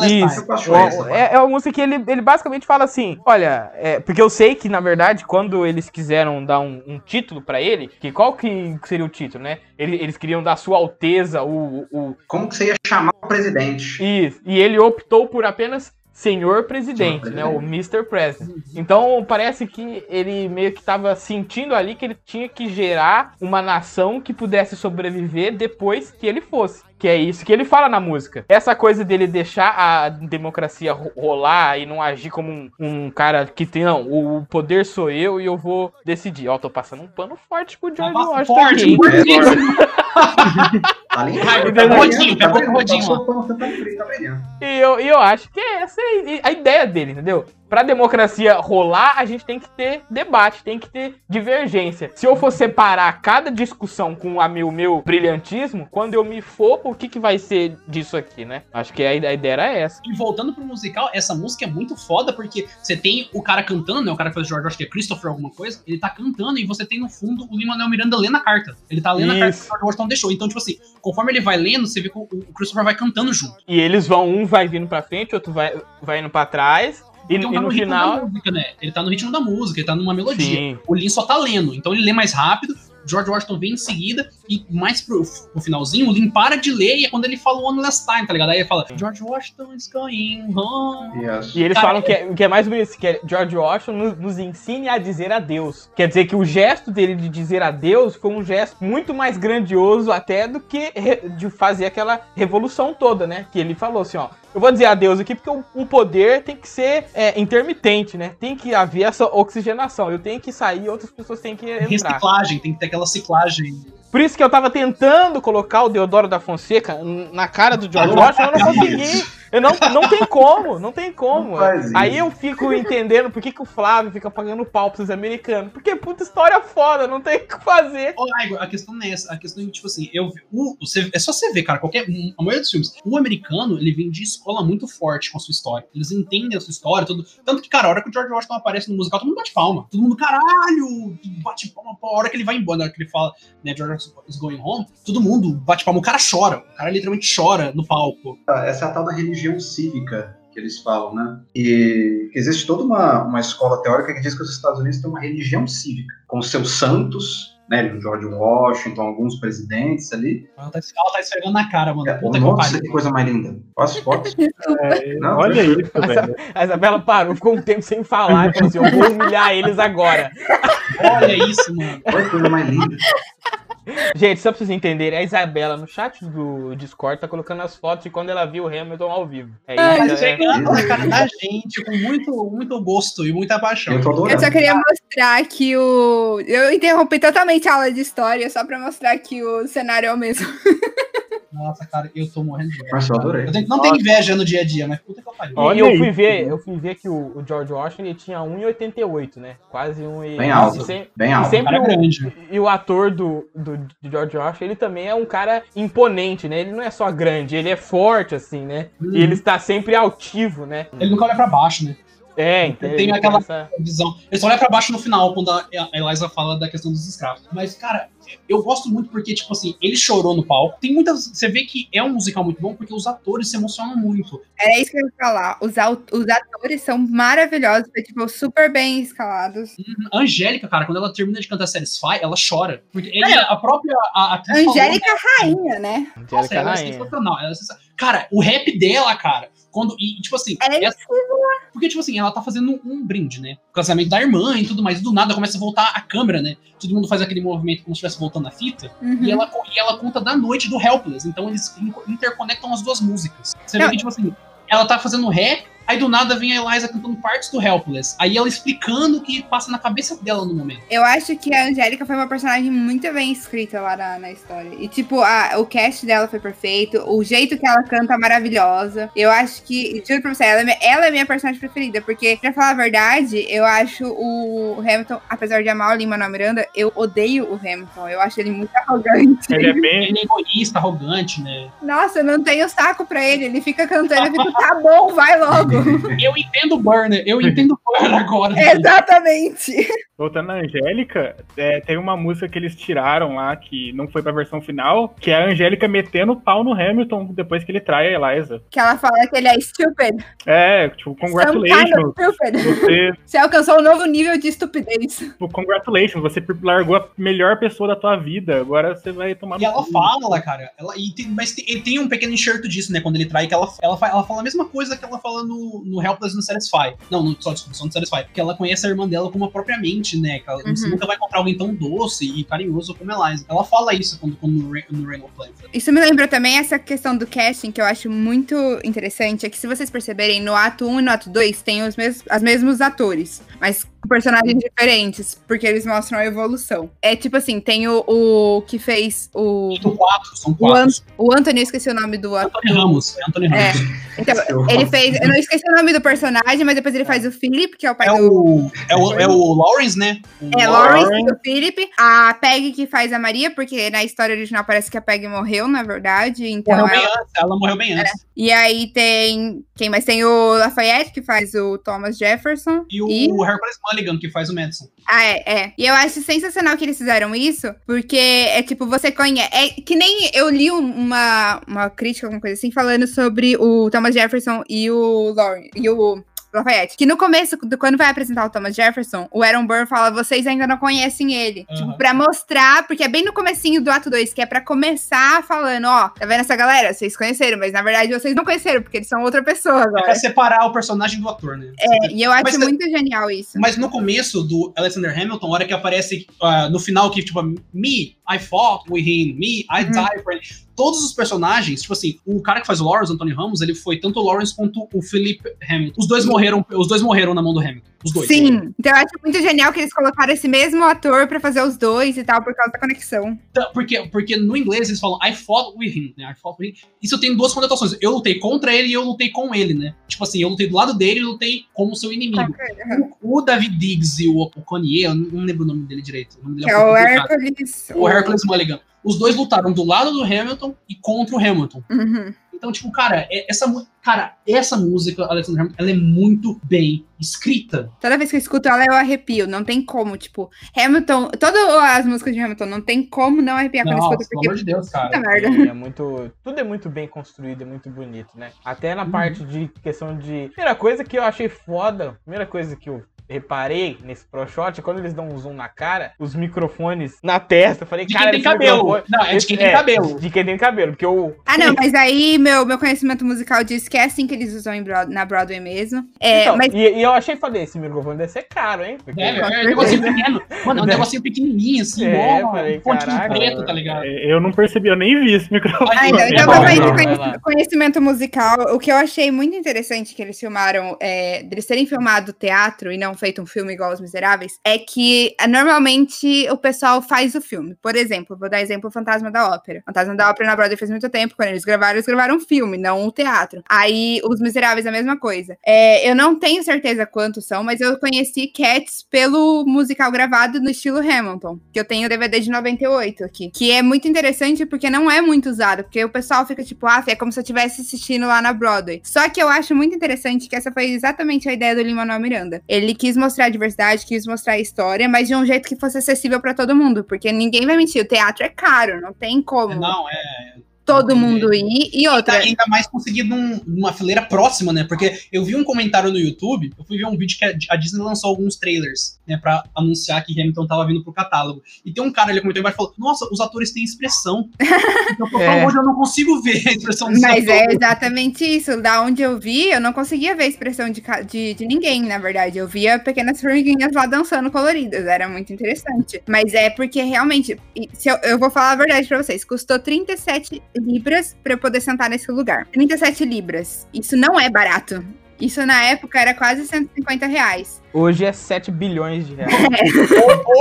Isso. Uma- É, é uma música que ele, ele basicamente fala assim: olha, é, porque eu sei que na verdade, quando eles quiseram dar um, um título pra ele, que qual que seria o título, né? Ele- Eles, queriam dar Sua Alteza, o, o, Como que você ia chamar o presidente? Isso. E ele optou por apenas Senhor Presidente, né? O Mr. President. Então parece que ele meio que estava sentindo ali que ele tinha que gerar uma nação que pudesse sobreviver depois que ele fosse. Que é isso que ele fala na música. Essa coisa dele deixar a democracia ro- rolar e não agir como um, um cara que tem, não, o poder sou eu e eu vou decidir. Ó, tô passando um pano forte pro George Passa Washington forte, aqui, Tá o rodinho, o rodinho tá tá. E eu, e eu acho que é essa aí a ideia dele, entendeu? Pra democracia rolar, a gente tem que ter debate, tem que ter divergência. Se eu for separar cada discussão com a meu, meu brilhantismo, quando eu me for, o que, que vai ser disso aqui, né? Acho que a, ide- a ideia era essa. E voltando pro musical, essa música é muito foda porque você tem o cara cantando, né? O cara que faz o George, acho que é Christopher alguma coisa. Ele tá cantando e você tem no fundo o Lin-Manuel Miranda lendo a carta. Ele tá lendo a carta que Isso. o George Washington deixou. Então, tipo assim, conforme ele vai lendo, você vê que o o Christopher vai cantando junto. E eles vão, um vai vindo pra frente, outro vai, vai indo pra trás. E, Então e tá no ritmo da final. música, né? Ele tá no ritmo da música, ele tá numa melodia. Sim. O Lin só tá lendo, então ele lê mais rápido. George Washington vem em seguida e mais pro, pro finalzinho, o Lin para de ler e é quando ele fala One Last Time, tá ligado? Aí ele fala, George Washington is going home. Yes. E eles Cara, falam que é, que é mais bonito, que é George Washington nos, nos ensine a dizer adeus. Quer dizer que o gesto dele de dizer adeus foi um gesto muito mais grandioso até do que de fazer aquela revolução toda, né? Que ele falou assim, ó. Eu vou dizer adeus aqui porque o, o poder tem que ser é, intermitente, né? Tem que haver essa oxigenação. Eu tenho que sair, outras pessoas têm que entrar. Reciclagem, tem que ter aquela ciclagem. Por isso que eu tava tentando colocar o Deodoro da Fonseca na cara do George Washington, eu não consegui. Eu não, não tem como, não tem como. Não. Aí eu fico entendendo por que, que o Flávio fica pagando pau pros americanos. Porque puta história foda, não tem o que fazer. Ô, Igor, a questão não é essa. A questão é que, tipo assim, eu, vi- o, você- é só você ver, cara, qualquer. A maioria dos filmes. O americano, ele vem de escola muito forte com a sua história. Eles entendem a sua história, tudo. Tanto que, cara, a hora que o George Washington aparece no musical, todo mundo bate palma. Todo mundo, caralho! Bate palma. A hora que ele vai embora, na hora que ele fala, né, George Is going home, todo mundo bate palma. O cara chora. O cara literalmente chora no palco. Essa é a tal da religião cívica que eles falam, né? E existe toda uma, uma escola teórica que diz que os Estados Unidos têm uma religião cívica, com seus santos, né? George Washington, alguns presidentes ali. Ela tá, ela tá esfregando na cara, mano. É, Puta que nossa, pariu. que coisa mais linda. Posso fotos? É, Não, olha tranquilo. isso, velho. A Isabela parou, ficou um tempo sem falar e falou assim: eu vou humilhar eles agora. Olha isso, mano. Olha que coisa mais linda. Gente, só pra vocês entenderem, a Isabela no chat do Discord tá colocando as fotos de quando ela viu o Hamilton ao vivo. É isso, é, chegando na cara da gente com muito, muito gosto e muita paixão. Eu Eu só queria mostrar que o. Eu interrompi totalmente a aula de história só pra mostrar que o cenário é o mesmo. Nossa, cara, eu tô morrendo de inveja. Mas eu adorei. Eu tenho- não tenho inveja no dia a dia, mas puta que eu pariu. E Olha eu fui ver, eu fui ver que o, o George Washington ele tinha 1,88, né? Quase um e Bem alto. e sem- Bem e alto. Cara é o, grande. e o ator do, do, do George Washington, ele também é um cara imponente, né? Ele não é só grande, ele é forte, assim, né? Uhum. E ele está sempre altivo, né? Ele nunca olha pra baixo, né? É, então Tem aquela- essa- Visão. Ele só olha pra baixo no final, quando a a Eliza fala da questão dos escravos. Mas, cara, eu gosto muito porque, tipo assim, ele chorou no palco. Tem muitas. Você vê que é um musical muito bom porque os atores se emocionam muito. Era isso que eu ia falar. Os, os atores são maravilhosos, tipo, super bem escalados. A Angélica, cara, quando ela termina de cantar Satisfy, ela chora. Porque ele, a própria a, atriz falou, Angélica Rainha, né? Nossa, Angélica ela é Rainha. sensacional. ela é sensa- Cara, o rap dela, cara, quando. E, tipo assim, é essa- porque, tipo assim, ela tá fazendo um brinde, né? O casamento da irmã e tudo mais. E do nada começa a voltar a câmera, né? Todo mundo faz aquele movimento como se estivesse voltando a fita. Uhum. E, ela, e ela conta da noite do Helpless. Então eles in- interconectam as duas músicas. Você vê que, tipo assim, ela tá fazendo rap, aí do nada vem a Eliza cantando partes do Helpless. Aí ela explicando o que passa na cabeça dela no momento. Eu acho que a Angélica foi uma personagem muito bem escrita lá na, na história. E, tipo, a- o cast dela foi perfeito. O jeito que ela canta é maravilhosa. Eu acho que, juro pra você, ela é, minha- ela é minha personagem preferida. Porque, pra falar a verdade, eu acho o Hamilton, apesar de amar o Lin-Manuel Miranda, eu odeio o Hamilton. Eu acho ele muito arrogante. Ele é bem. Ele é egoísta, arrogante, né? Nossa, eu não tenho saco pra ele. Ele fica cantando, eu fico, tá bom, vai logo. Eu entendo o Burner, eu entendo o Burner agora. Exatamente. Voltando à Angélica, é, tem uma música que eles tiraram lá, que não foi pra versão final, que é a Angélica metendo o pau no Hamilton depois que ele trai a Eliza. Que ela fala que ele é stupid. É, tipo, Some kind congratulations. of. Você, Você alcançou um novo nível de estupidez. tipo, congratulations, você largou a melhor pessoa da tua vida, agora você vai tomar E ela cu. fala, cara, ela, e tem- mas tem, e tem um pequeno enxerto disso, né? Quando ele trai, que ela, ela, ela fala a mesma coisa que ela fala no, no Helpless no Satisfy. Não, no, só, desculpa, só no Satisfy. Que ela conhece a irmã dela como a própria mente, né? Ela, Você Uhum. nunca vai encontrar alguém tão doce e carinhoso como Eliza. Ela fala isso quando, quando no, no Rainbow Planet. Isso me lembra também essa questão do casting que eu acho muito interessante. É que se vocês perceberem, no ato 1 e no ato 2 tem os mesmos, as mesmos atores, mas personagens diferentes, porque eles mostram a evolução. É tipo assim, tem o, o que fez o. São quatro, são O, quatro. An o Anthony, eu esqueci o nome do ator. Anthony Ramos, é Anthony É. Ramos. Então, ele fez. Eu não esqueci o nome do personagem, mas depois ele faz o Philip, que é o pai É do. o, é, o, é o Lawrence, né? O É, Lawrence. Lawrence o Philip. A Peg que faz a Maria, porque na história original parece que a Peg morreu, na verdade. Então Morreu ela- bem antes, ela morreu bem antes. E aí tem. Quem mais? Tem o Lafayette, que faz o Thomas Jefferson. E o E- Hercules Que faz o Madison. Ah, é, é. E eu acho sensacional que eles fizeram isso, porque é tipo, você conhece. É que nem eu li um- uma, uma crítica, alguma coisa assim, falando sobre o Thomas Jefferson e o Lauren. E o. Lafayette. Que no começo, do- quando vai apresentar o Thomas Jefferson, o Aaron Burr fala: vocês ainda não conhecem ele. Aham. Tipo, pra mostrar, porque é bem no comecinho do ato 2, que é pra começar falando, ó, tá vendo essa galera? Vocês conheceram, mas na verdade vocês não conheceram, porque eles são outra pessoa É agora. pra separar o personagem do ator, né? É, e eu acho Mas- muito genial isso. Mas no começo do Alexander Hamilton, a hora que aparece ah, no final que, tipo, me, I fought with him, me, I Uhum. died for him. Todos os personagens, tipo assim, o cara que faz o Lawrence, Anthony Ramos, ele foi tanto o Lawrence quanto o Philip Hamilton. Os dois morreram, os dois morreram na mão do Hamilton. Os dois. Sim, então eu acho muito genial que eles colocaram esse mesmo ator pra fazer os dois e tal, por causa da conexão. Então, Porque, porque no inglês eles falam I fought with him, né? I fought with him. Isso tem duas conotações. Eu lutei contra ele e eu lutei com ele, né? Tipo assim, eu lutei do lado dele e lutei como seu inimigo. O, o David Diggs e o, o Kanye, eu não, lembro o nome dele direito. O nome dele Que um é o. Hércules. o Hercules Mulligan. Os dois lutaram do lado do Hamilton e contra o Hamilton. Uhum. Então, tipo, cara, é- essa, cara, essa música, Alexander Hamilton, ela é muito bem escrita. Toda vez que eu escuto ela, eu arrepio. Não tem como, tipo, Hamilton. Todas as músicas de Hamilton, não tem como não arrepiar quando Nossa, escuto, pelo porque. amor de Deus, Puta cara. merda. É, é muito. Tudo é muito bem construído, é muito bonito, né? Até Uhum. na parte de questão de. Primeira coisa que eu achei foda, primeira coisa que eu reparei nesse Pro Shot quando eles dão um zoom na cara, os microfones na testa. Eu falei, De cara, quem tem cabelo. microfone- Não, é de quem tem é, cabelo. De quem tem cabelo, porque eu. Ah, não, mas aí meu, meu conhecimento musical diz que é assim que eles usam em Broad- na Broadway mesmo. É, Então, mas e, e eu achei, falei, esse microfone deve ser caro, hein? Porque- É, é, é um negocinho pequeno. Mano, é um negocinho pequenininho, assim, É, igual falei, um pontinho caraca, preto, tá ligado? É, Eu não percebi, eu nem vi esse microfone. Ah, então, É então bom, vamos é aí bom, de vai conhec- lá. conhecimento musical. O que eu achei muito interessante que eles filmaram, é, deles terem filmado teatro e não feito um filme igual Os Miseráveis, é que é, normalmente o pessoal faz o filme. Por exemplo, vou dar exemplo Fantasma da Ópera. Fantasma da Ópera na Broadway faz muito tempo, quando eles gravaram, eles gravaram um filme, não um teatro. Aí Os Miseráveis a mesma coisa. É, eu não tenho certeza quantos são, mas eu conheci Cats pelo musical gravado no estilo Hamilton, que eu tenho o DVD de 98 aqui, que é muito interessante porque não é muito usado, porque o pessoal fica tipo, ah, é como se eu estivesse assistindo lá na Broadway. Só que eu acho muito interessante que essa foi exatamente a ideia do Lin-Manuel Miranda. Ele quis mostrar a diversidade, quis mostrar a história, mas de um jeito que fosse acessível pra todo mundo, porque ninguém vai mentir, o teatro é caro, não tem como Não, é. Todo mundo ir. E outra, Ainda mais conseguir num- numa fileira próxima, né? Porque eu vi um comentário no YouTube, eu fui ver um vídeo que a- a Disney lançou alguns trailers, né? Pra anunciar que Hamilton tava vindo pro catálogo. E tem um cara ali comentou embaixo e falou: Nossa, os atores têm expressão. Então, por É. hoje eu não consigo ver a expressão dos Mas é atores. exatamente isso. Da onde eu vi, eu não conseguia ver a expressão de, de, de ninguém, na verdade. Eu via pequenas formiguinhas lá dançando coloridas. Era muito interessante. Mas é porque realmente, e se eu, eu vou falar a verdade pra vocês, custou 37 libras pra eu poder sentar nesse lugar. 37 libras. Isso não é barato. Isso na época era quase 150 reais. Hoje é 7 bilhões de reais.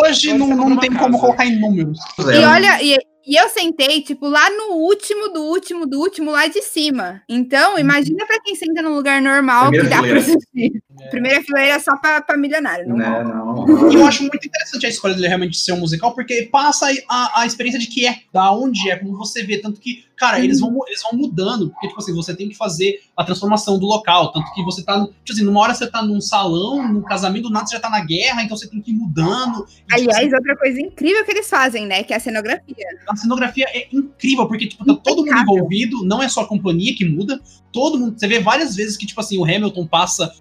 Hoje não, Você não tem uma como casa. colocar em números. E olha, e, e eu sentei, tipo, lá no último, do último, do último, lá de cima. Então, imagina pra quem senta num lugar normal Primeira que dá pra fileira. Assistir. Primeira fileira é só pra, pra milionário. Não Né, não. E eu acho muito interessante a escolha dele realmente ser um musical, porque passa a, a experiência de que é, da onde é, como você vê. Tanto que, cara, eles vão, eles vão mudando, porque, tipo assim, você tem que fazer a transformação do local. Tanto que você tá, tipo assim, numa hora você tá num salão, num casamento, do nada você já tá na guerra, então você tem que ir mudando. E, tipo, Aliás, outra coisa incrível que eles fazem, né? Que é a cenografia. a cenografia é incrível, porque, tipo, tá todo mundo Impecável. envolvido, não é só a companhia que muda, todo mundo. Você vê várias vezes que, tipo assim, o Hamilton passa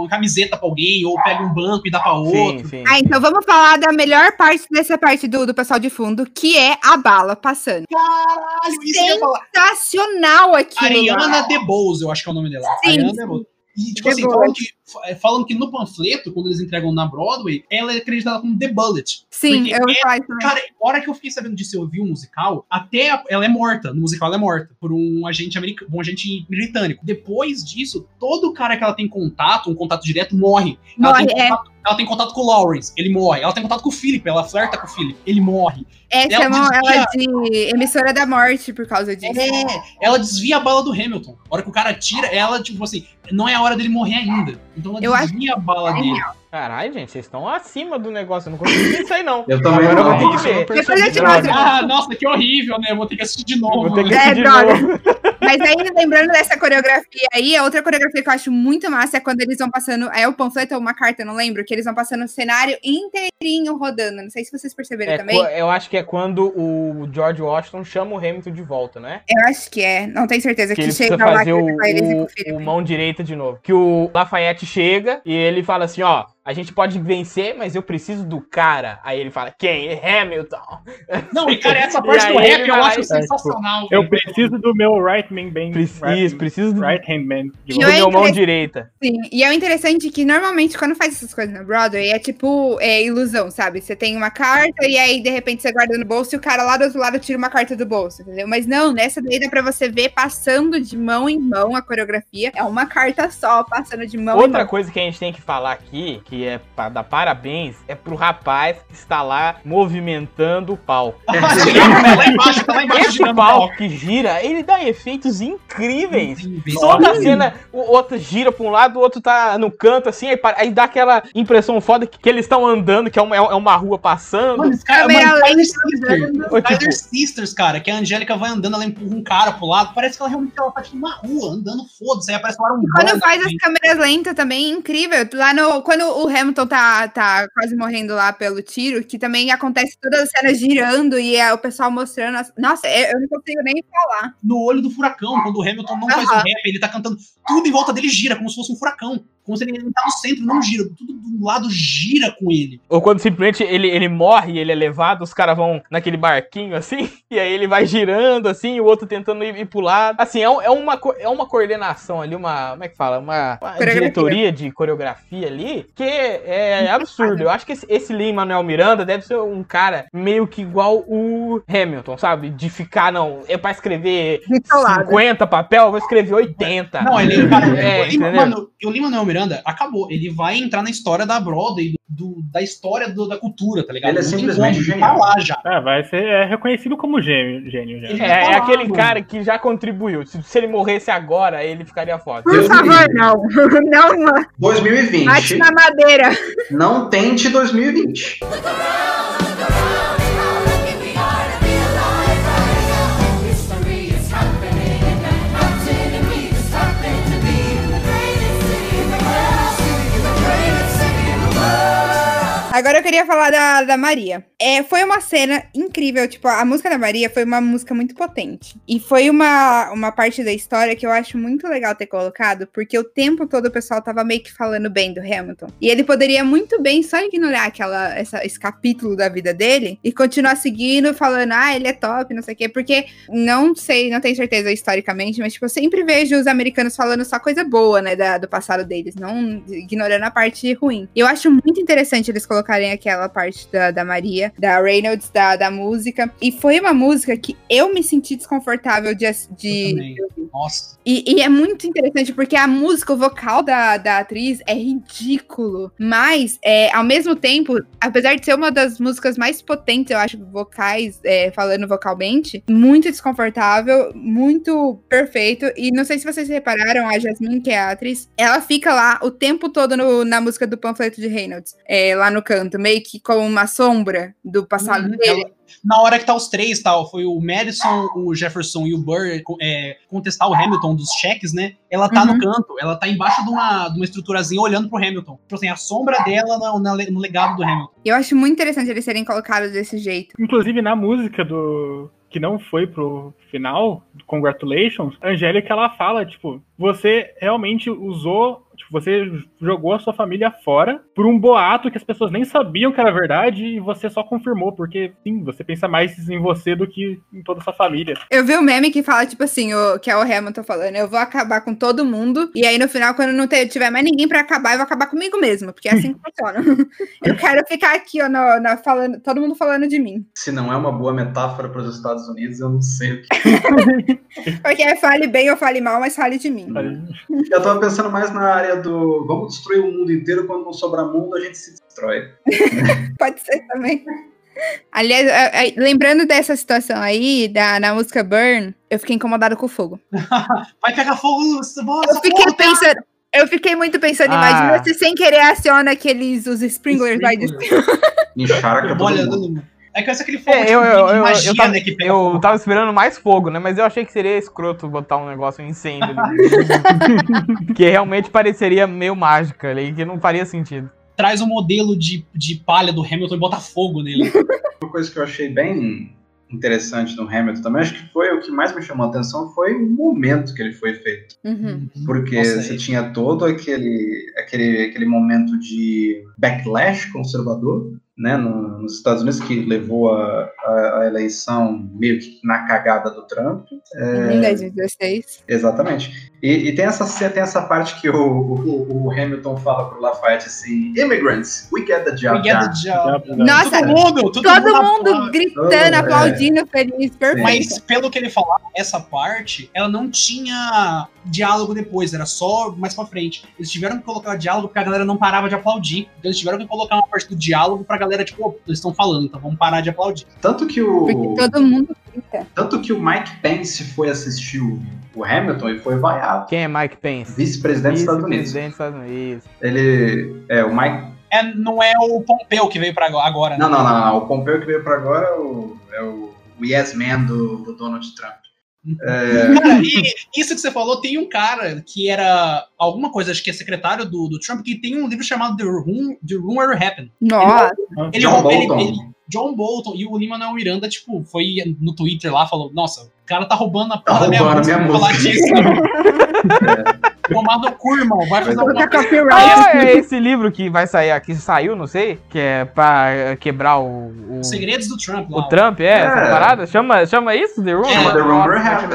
uma camiseta pra alguém, ou pega um banco e dá pra outro. Sim, sim. Ah, então vamos falar da melhor parte dessa parte do, do pessoal de fundo, que é a bala passando. Caralho. Sensacional aquilo. lá. Ariana DeBose, eu acho que é o nome dela. Sim, Ariana. DeBose. E, tipo assim, falando que, fa- falando que no panfleto, quando eles entregam na Broadway, ela é acreditada como The Bullet. Sim, eu é- falar isso também. Cara, a hora que eu fiquei sabendo disso, eu vi o musical, até a- ela é morta. No musical ela é morta por um agente americano, um agente britânico. Depois disso, todo cara que ela tem contato, um contato direto, morre. Ela, Morre, tem é. contato, ela tem contato com o Lawrence, ele morre. Ela tem contato com o Philip, ela flerta com o Philip, ele morre. É, ela chamam desvia- ela de emissora da morte por causa disso. É, ela desvia a bala do Hamilton. A hora que o cara tira, ela, tipo assim, não é a hora dele morrer ainda. Então ela Eu acho desvia a bala dele. Caralho, gente, vocês estão acima do negócio. Eu não ver isso aí, não. Eu também Agora eu não. vou ter que ver. Ah, nossa, que horrível, né? Eu vou ter que assistir de novo. Vou ter que É, assistir de droga. novo. Mas aí, lembrando dessa coreografia aí, a outra coreografia que eu acho muito massa é quando eles vão passando. É o panfleto ou uma carta, eu não lembro, que eles vão passando o cenário inteirinho rodando. Não sei se vocês perceberam É, também. eu acho que é quando o George Washington chama o Hamilton de volta, né? Eu acho que é, não tenho certeza. Que Que, chega lá fazer que o, o o mão direita de novo. Que o Lafayette chega e ele fala assim, ó, a gente pode vencer, mas eu preciso do cara. Aí ele fala, quem? Hamilton. Não, e cara, essa parte do rap eu acho sensacional. Eu velho. preciso do meu right man bem. Preciso, right, preciso do, right hand man. de E do volta. meu mão direita. Sim, e é o interessante que normalmente quando faz essas coisas na Broadway é tipo é, ilusão, sabe? Você tem uma carta e aí de repente você guarda no bolso e o cara lá do outro lado tira uma carta do bolso, entendeu? Mas não, nessa daí dá pra você ver passando de mão em mão a coreografia. É uma carta só, passando de mão em Outra mão. coisa que a gente tem que falar aqui, que é pra dar parabéns, é pro rapaz que está lá movimentando o palco. Tá lá embaixo, tá lá embaixo Esse palco que gira, ele dá efeitos incríveis. Toda a cena, o outro gira pra um lado, o outro tá no canto, assim, aí, para- aí dá aquela impressão foda que, que eles estão andando, que é uma, é uma rua passando. Mano, esse cara, Câmera mano, Tyler lenta Sisters. Tipo, Tyler Sisters, cara, que a Angélica vai andando, ela empurra um cara pro lado. Parece que ela realmente ela tá tipo numa rua, andando, foda-se. Aí aparece lá um Quando bolo, faz as assim. câmeras lentas também, é incrível. Lá no. Quando o Hamilton tá, tá quase morrendo lá pelo tiro, que também acontece todas as cenas girando e é o pessoal mostrando. as- Nossa, é- eu não consigo nem falar. no olho do furacão, quando o Hamilton não faz o rap, ele tá cantando, tudo em volta dele gira, como se fosse um furacão. Como se ele ele tá no centro, não gira. Tudo do lado gira com ele. Ou quando simplesmente ele, ele morre e ele é levado, os caras vão naquele barquinho assim, e aí ele vai girando assim, e o outro tentando ir, ir pro lado. Assim, é, é uma, é uma coordenação ali, uma. Como é que fala? Uma, uma diretoria de coreografia ali, que é absurdo. Eu acho que esse, esse Lin Manuel Miranda deve ser um cara meio que igual o Hamilton, sabe? De ficar, não, é pra escrever Bitolado. 50 papel, eu vou escrever 80. Não, ele, É, Lima, entendeu? mano, o Lima Manuel Miranda acabou. Ele vai entrar na história da Broadway, do, do- da história do- da cultura, tá ligado? Ele é simplesmente genial. Tá lá já. Ah, vai ser é reconhecido como gênio, gênio já. É, é aquele cara que já contribuiu. Se, se ele morresse agora, ele ficaria foda. Por favor, não. Não, mano. Bate 2020. na madeira. Não tente 2020. Agora eu queria falar da, da Maria. É, foi uma cena incrível. Tipo, a música da Maria foi uma música muito potente. E foi uma, uma parte da história que eu acho muito legal ter colocado, porque o tempo todo o pessoal tava meio que falando bem do Hamilton. E ele poderia muito bem só ignorar aquela, essa, esse capítulo da vida dele e continuar seguindo, falando, ah, ele é top, não sei o quê. Porque não sei, não tenho certeza historicamente, mas tipo, eu sempre vejo os americanos falando só coisa boa, né, da- do passado deles, não ignorando a parte ruim. E eu acho muito interessante eles colocarem aquela parte da, da Maria, da Reynolds, da, da música. E foi uma música que eu me senti desconfortável de, de. Nossa. E, e é muito interessante porque a música, o vocal da, da atriz é ridículo. Mas, é, ao mesmo tempo, apesar de ser uma das músicas mais potentes, eu acho, vocais, é, falando vocalmente, muito desconfortável, muito perfeito. E não sei se vocês repararam, a Jasmine, que é a atriz, ela fica lá o tempo todo no- na música do panfleto de Reynolds, é, lá no canto, meio que como uma sombra do passado Uhum, dele. ela- na hora que tá os três, tal, foi o Madison, o Jefferson e o Burr é, contestar o Hamilton dos cheques, né? Ela tá Uhum. no canto, ela tá embaixo de uma, de uma estruturazinha olhando pro Hamilton. Tipo assim, a sombra dela no, na- no legado do Hamilton. E eu acho muito interessante eles serem colocados desse jeito. Inclusive na música do. Que não foi pro final, do Congratulations, a Angélica ela fala, tipo, você realmente usou. Tipo, você jogou a sua família fora por um boato que as pessoas nem sabiam que era verdade e você só confirmou, porque sim, você pensa mais em você do que em toda a sua família. Eu vi um meme que fala, tipo assim, o, que é o Hamilton falando, eu vou acabar com todo mundo, e aí no final, quando não ter- tiver mais ninguém pra acabar, eu vou acabar comigo mesmo, porque é assim que funciona. eu quero ficar aqui, ó, no- na- falando, todo mundo falando de mim. Se não é uma boa metáfora para os Estados Unidos, eu não sei o que. Porque é fale bem ou fale mal, mas fale de mim. Eu tava pensando mais na área do vamos destruir o mundo inteiro, quando não sobrar mundo, a gente se destrói. Pode ser também. Aliás, a- a- lembrando dessa situação aí, da, na música Burn, eu fiquei incomodada com o fogo. Vai pegar fogo, nossa, Eu fiquei pensando. Eu fiquei muito pensando, Ah. imagina se sem querer aciona aqueles os sprinklers aí de Encharca todo Olha, mundo. É que esse é aquele fogo É, tipo, eu, eu, de eu, magia, eu, tava, né, eu tava esperando mais fogo, né? Mas eu achei que seria escroto botar um negócio, um incêndio que realmente pareceria meio mágica ali, que não faria sentido. Traz um modelo de, de palha do Hamilton e bota fogo nele. Uma coisa que eu achei bem interessante no Hamilton também, acho que foi o que mais me chamou a atenção, foi o momento que ele foi feito. Uhum. Porque Nossa, você é. tinha todo aquele, aquele, aquele momento de backlash conservador, né, no- nos Estados Unidos, que levou a, a, a eleição meio que na cagada do Trump. Em 2016. Exatamente. E, e tem, essa, tem essa parte que o, o, o Hamilton fala pro Lafayette assim: Immigrants, we get the job We get done." the job. Nossa, todo mundo, todo, Todo mundo mundo gritando, É. aplaudindo, feliz, perfeito. Mas pelo que ele falava, essa parte, ela não tinha diálogo depois, era só mais pra frente. Eles tiveram que colocar diálogo porque a galera não parava de aplaudir. Então eles tiveram que colocar uma parte do diálogo pra galera, tipo, "Ô, eles estão falando, então vamos parar de aplaudir. Tanto que o. Porque todo mundo grita. Tanto que o Mike Pence foi assistir o, o Hamilton e foi vaiado. Quem é Mike Pence? Vice-presidente dos Estados Unidos. Vice-presidente dos Estados Unidos. Ele. É, o Mike. É, não é o Pompeu que veio pra agora, né? Não, não, não, não. O Pompeu que veio pra agora é o, é o Yes Man do, do Donald Trump. É, Cara, e isso que você falou, tem um cara que era alguma coisa, acho que é secretário do, do Trump, que tem um livro chamado The Room, The Room Where It Happened. Nossa, Ele, ele, Bolton. ele- John Bolton e o Lima Manuel Miranda, tipo, foi no Twitter lá, falou, nossa, o cara tá roubando a porra da minha música, minha falar música." disso. Tomar no cu, irmão, vai fazer coisa. copyright. Ah, é esse livro que vai sair aqui, saiu, não sei, que é pra quebrar o. o... Os segredos do Trump lá. O Trump, é, essa É. parada? Chama, chama isso? The Room? É, Chama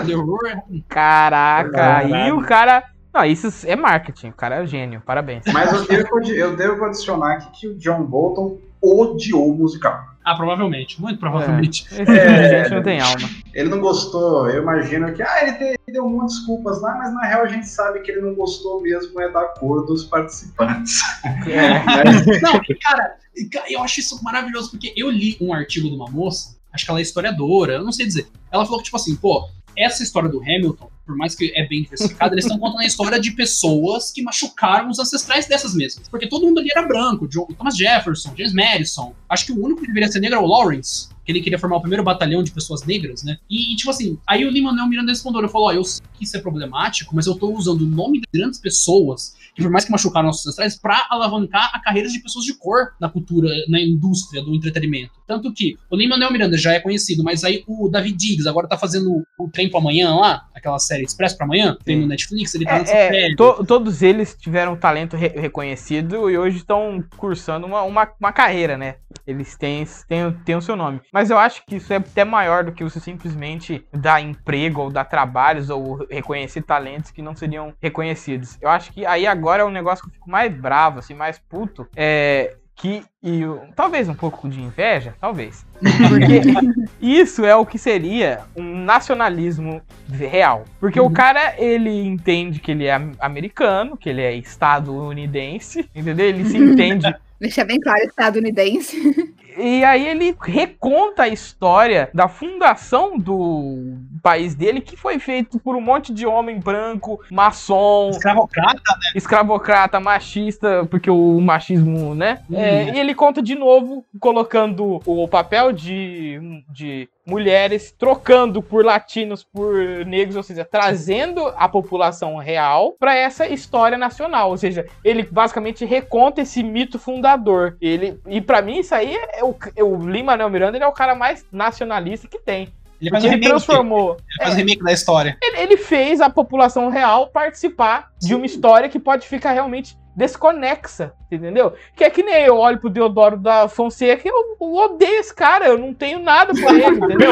The Room. Caraca, aí o cara. Não, isso é marketing, o cara é gênio, parabéns. mas eu devo, eu devo adicionar aqui que o John Bolton odiou o musical. Ah, provavelmente, muito provavelmente. Esse tipo gente não tem alma. Ele não gostou, eu imagino que ah, ele, te- ele deu muitas desculpas lá, mas na real a gente sabe que ele não gostou mesmo é da cor dos participantes. É. Mas, Não, cara, ca- eu acho isso maravilhoso, porque eu li um artigo de uma moça, acho que ela é historiadora, eu não sei dizer. Ela falou que, tipo assim, pô, essa história do Hamilton, por mais que é bem diversificada, eles estão contando a história de pessoas que machucaram os ancestrais dessas mesmas. Porque todo mundo ali era branco, John- Thomas Jefferson, James Madison. Acho que o único que deveria ser negro é o Lawrence, que ele queria formar o primeiro batalhão de pessoas negras, né? E, tipo assim, aí o Lima Manuel Miranda respondeu, ele falou, ó, eu sei que isso é problemático, mas eu tô usando o nome de grandes pessoas que por mais que machucaram nossos ancestrais, pra alavancar a carreira de pessoas de cor na cultura, na indústria do entretenimento. Tanto que o Lin Manuel Miranda já é conhecido, mas aí o David Diggs agora tá fazendo o Trem pra Amanhã lá, aquela série Expresso pra Amanhã, tem no Netflix, ele tá nessa É, é, série. to- todos eles tiveram talento re- reconhecido e hoje estão cursando uma, uma, uma carreira, né? Eles têm, têm, têm o seu nome. Mas eu acho que isso é até maior do que você simplesmente dar emprego ou dar trabalhos ou reconhecer talentos que não seriam reconhecidos. Eu acho que aí agora é um negócio que eu fico mais bravo, assim, mais puto. É, que e talvez um pouco de inveja, talvez. Porque isso é o que seria um nacionalismo real. Porque o cara, ele entende que ele é am- americano, que ele é estadunidense, entendeu? Ele se entende Deixa bem claro, estadunidense. e aí ele reconta a história da fundação do país dele, que foi feito por um monte de homem branco, maçom, Escravocrata, escravocrata, machista, porque o machismo, né? Uhum. É, e ele conta de novo, colocando o papel de, de mulheres, trocando por latinos, por negros, ou seja, trazendo a população real para essa história nacional. Ou seja, ele basicamente reconta esse mito fundador. Ele, e para mim, isso aí é o, é o Lin-Manuel Miranda, ele é o cara mais nacionalista que tem. ele faz um ele remake. transformou. Ele faz um remake da história. Ele, ele fez a população real participar de uma história que pode ficar realmente desconexa, entendeu? Que é que nem eu olho pro Deodoro da Fonseca e eu, eu odeio esse cara, eu não tenho nada por ele, entendeu?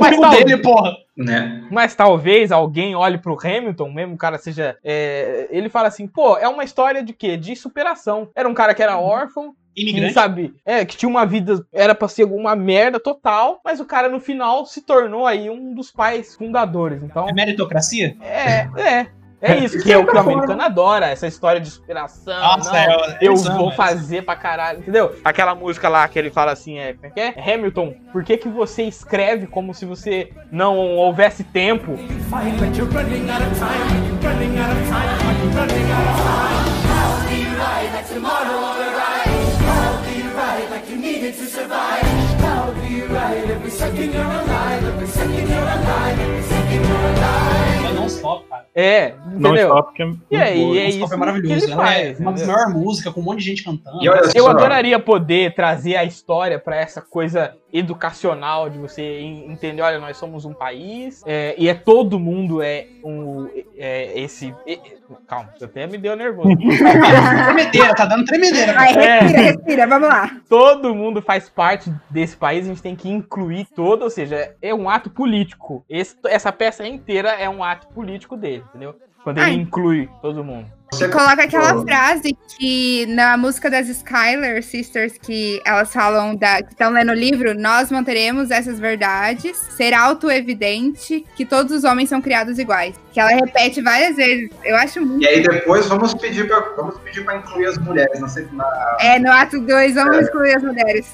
Mas, primo tal- dele, porra. Né? mas talvez alguém olhe pro Hamilton, mesmo o cara seja. é, ele fala assim, pô, é uma história de quê? De superação. Era um cara que era órfão, que, sabe, é, que tinha uma vida, era pra ser uma merda total, mas o cara no final se tornou aí um dos pais fundadores. Então, É meritocracia? é, é. É isso, que é o que o americano adora, essa história de superação. Nossa, não, é, eu amam vou fazer pra caralho, entendeu? Aquela música lá que ele fala assim, é, como é que é? Hamilton, por que que você escreve como se você não houvesse tempo? Time. I'll be right like you needed to survive. I'll be right every second you're alive. É non-stop, cara. É, entendeu? stop, que é muito E boa. e é Non-stop isso é maravilhoso. Ela faz, é uma das entendeu? maiores músicas, com um monte de gente cantando. Eu só, adoraria poder trazer a história pra essa coisa educacional de você en- entender, olha, nós somos um país é, e é todo mundo é um é, esse é- é- calma, você até me deu nervoso. tremedeira, tá dando tremedeira. Vai, É. respira, respira, vamos lá. todo mundo faz parte desse país, a gente tem que incluir todo, ou seja, é um ato político. Esse- essa peça inteira é um ato político dele, entendeu? Quando ele Ai. inclui todo mundo. você Coloca aquela frase que na música das Skylar Sisters, que elas falam da, que estão lendo o livro, nós manteremos essas verdades, ser auto-evidente que todos os homens são criados iguais. Que ela repete várias vezes. Eu acho muito. E aí depois vamos pedir pra, vamos pedir pra incluir as mulheres na, se- na É, no ato 2, vamos excluir as mulheres.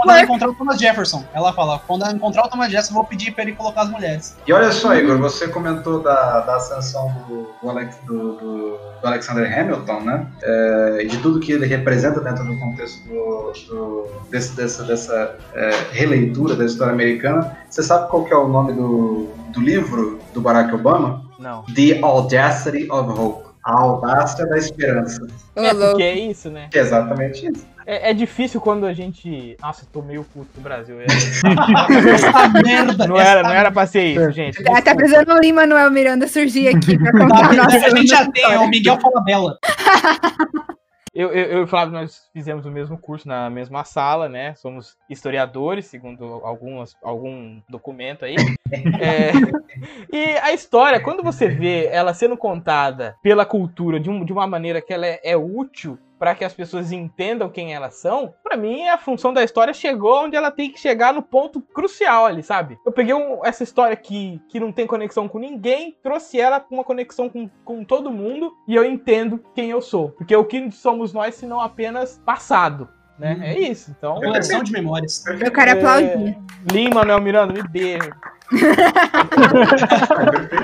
Quando ela encontrar o Thomas Jefferson, ela fala: quando ela encontrar o Thomas Jefferson, eu vou pedir pra ele colocar as mulheres. E olha só, Igor, você comentou da, da ascensão do, do, Alex- do- do- do Alexander Hamilton, né? É, e de tudo que ele representa dentro do contexto do, do- desse- dessa, dessa é, releitura da história americana. Você sabe qual que é o nome do, do livro do Barack Obama? Não. The Audacity of Hope. A audácia da esperança. É porque é isso, né? Que é exatamente isso. É, é difícil quando a gente. Nossa, eu tô meio puto do Brasil. É- Essa merda! Não essa era, não era pra ser isso, gente. Ah, Tá precisando o Lima Manuel Miranda surgir aqui pra contar Tá, a nossa a gente já tem história. o Miguel Falabella. Eu, eu, eu e o Flávio, nós fizemos o mesmo curso na mesma sala, né? Somos historiadores, segundo algumas, algum documento aí. É, e a história, quando você vê ela sendo contada pela cultura de, um- de uma maneira que ela é, é útil para que as pessoas entendam quem elas são, pra mim a função da história chegou onde ela tem que chegar no ponto crucial ali, sabe? Eu peguei um- essa história que, que não tem conexão com ninguém, trouxe ela com uma conexão com, com todo mundo e eu entendo quem eu sou. Porque o que somos nós se não apenas passado, né? Uhum. É isso. Então, Coleção de memórias. Eu quero aplaudir. Lima, Manuel Miranda, me beija.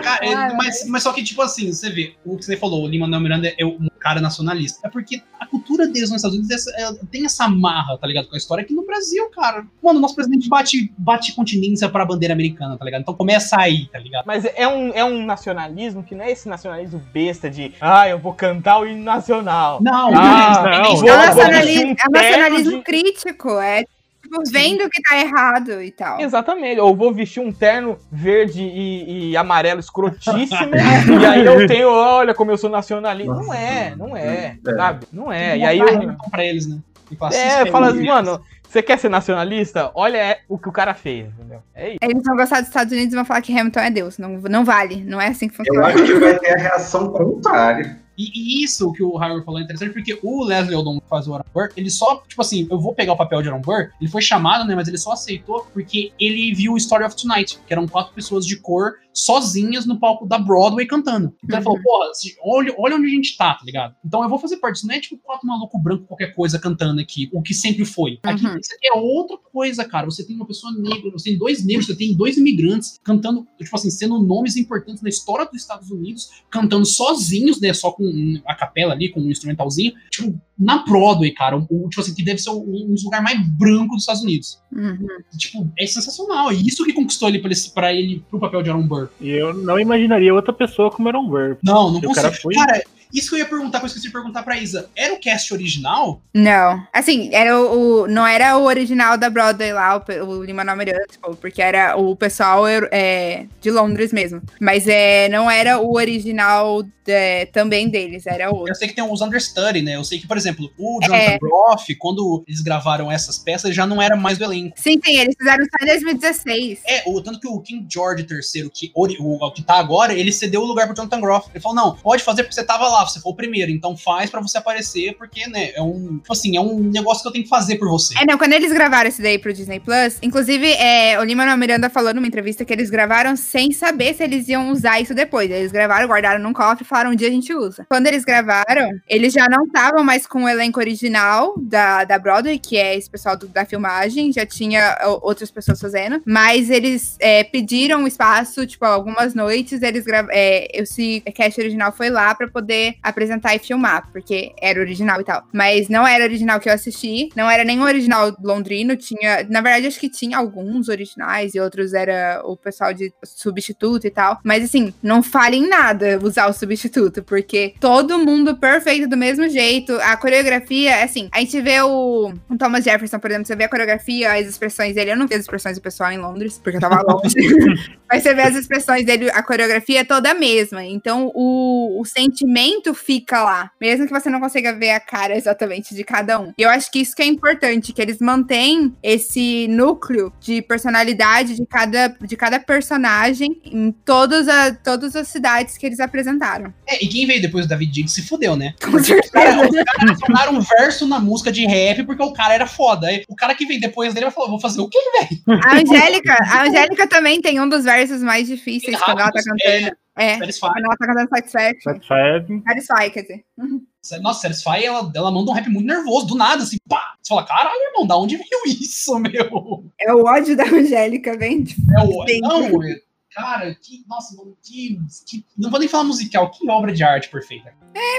Cara, é, mas, mas só que, tipo assim, você vê, o que você falou, o Lima Manuel Miranda é um cara nacionalista. É porque a cultura deles nos Estados Unidos é é- tem essa marra, tá ligado? Com a história aqui no Brasil, cara. Mano, o nosso presidente bate, bate continência pra bandeira americana, tá ligado? Então começa aí, tá ligado? Mas é um, é um nacionalismo que não é esse nacionalismo besta de ah, eu vou cantar o hino nacional. Não, Ah, não, não. É um vestir nacionalismo, é nacionalismo crítico, é tipo, vendo que tá errado e tal. Exatamente. Ou vou vestir um terno verde e, e amarelo escrotíssimo. e aí eu tenho, olha como eu sou nacionalista. Não é, não é, É. sabe? Não é. E aí eu. Hamilton pra eles, né? E É, "Se fala assim, espelha". mano, Você quer ser nacionalista? Olha é o que o cara fez, entendeu? É isso. Eles vão gostar dos Estados Unidos e vão falar que Hamilton é Deus. Não, não vale. Não é assim que Eu funciona. acho que vai ter a reação contrária. E, e isso que o Howard falou é interessante, porque o Leslie Odom que faz o Aaron Burr, ele só, tipo assim, eu vou pegar o papel de Aaron Burr, ele foi chamado, né, mas ele só aceitou porque ele viu o Story of Tonight, que eram quatro pessoas de cor sozinhas no palco da Broadway cantando. Então ele falou, porra, se- olha, olha onde a gente tá, tá ligado? Então eu vou fazer parte disso, não é tipo quatro maluco branco qualquer coisa cantando aqui, o que sempre foi. Aqui, Uhum. isso aqui é outra coisa, cara. Você tem uma pessoa negra, você tem dois negros, você tem dois imigrantes cantando, tipo assim, sendo nomes importantes na história dos Estados Unidos, cantando sozinhos, né? Só com a capela ali, com um instrumentalzinho, tipo, na Broadway, cara. O- tipo assim, que deve ser um, um dos lugares mais brancos dos Estados Unidos. Uhum. Tipo, é sensacional. E isso que conquistou ele pra, ele pra ele pro papel de Aaron Burr. E eu não imaginaria outra pessoa como Aaron Burr. Não, não E o cara consigo. foi- Cara, isso que eu ia perguntar, que eu esqueci de perguntar pra Isa. Era o cast original? Não. Assim, era o, o- não era o original da Broadway lá, o, o Lin-Manuel Miranda, tipo, porque era o pessoal eu- é, de Londres mesmo. Mas é, não era o original é, também deles, era outro. Eu sei que tem os understudy, né? Eu sei que, por exemplo, o Jonathan É. Groff, quando eles gravaram essas peças, já não era mais do elenco. Sim, sim, eles fizeram só em 2016. É, o tanto que o King George III, que, o, o que tá agora, ele cedeu o lugar pro Jonathan Groff. Ele falou: não, pode fazer porque você tava lá, você foi o primeiro, então faz pra você aparecer, porque, né, é um. Tipo assim, é um negócio que eu tenho que fazer por você. É, não, quando eles gravaram esse daí pro Disney Plus, inclusive, é, o Lin-Manuel Miranda falou numa entrevista que eles gravaram sem saber se eles iam usar isso depois. Eles gravaram, guardaram num cofre e falaram, um dia a gente usa. Quando eles gravaram, eles já não estavam mais com o elenco original da, da Broadway, que é esse pessoal do- da filmagem, já tinha outras pessoas fazendo, mas eles é, pediram espaço, tipo, algumas noites, eles gravaram, esse cast original foi lá pra poder apresentar e filmar, porque era original e tal. Mas não era original que eu assisti, não era o original londrino, tinha, na verdade acho que tinha alguns originais e outros era o pessoal de substituto e tal, mas assim, não fale em nada usar o substituto, porque todo mundo perfeito do mesmo jeito, a coreografia, assim, a gente vê o, o Thomas Jefferson, por exemplo, você vê a coreografia, as expressões dele, eu não vi as expressões do pessoal em Londres, porque eu tava longe, mas você vê as expressões dele, a coreografia é toda a mesma, então o, o sentimento fica lá, mesmo que você não consiga ver a cara exatamente de cada um. E eu acho que isso que é importante, que eles mantêm esse núcleo de personalidade de cada, de cada personagem em todas, a, todas as cidades que eles apresentaram. É, e quem veio depois do David Diggs se fudeu, né? Com certeza. os caras um verso na música de rap porque o cara era foda. O cara que veio depois dele vai falar: vou fazer o quê, velho? A Angélica, a Angélica também tem um dos versos mais difíceis quando ela tá cantando. É, Satisfy. quando ela tá cantando Satisfaction. Satisfy Satisfy, quer dizer. Nossa, Satisfy, ela, ela manda um rap muito nervoso, do nada, assim, pá. Você fala, caralho, irmão, da onde veio isso, meu? É o ódio da Angélica, vem. É o, Sim. não, é- cara, que, nossa, mano, que, que- Não vou nem falar musical, que obra de arte perfeita.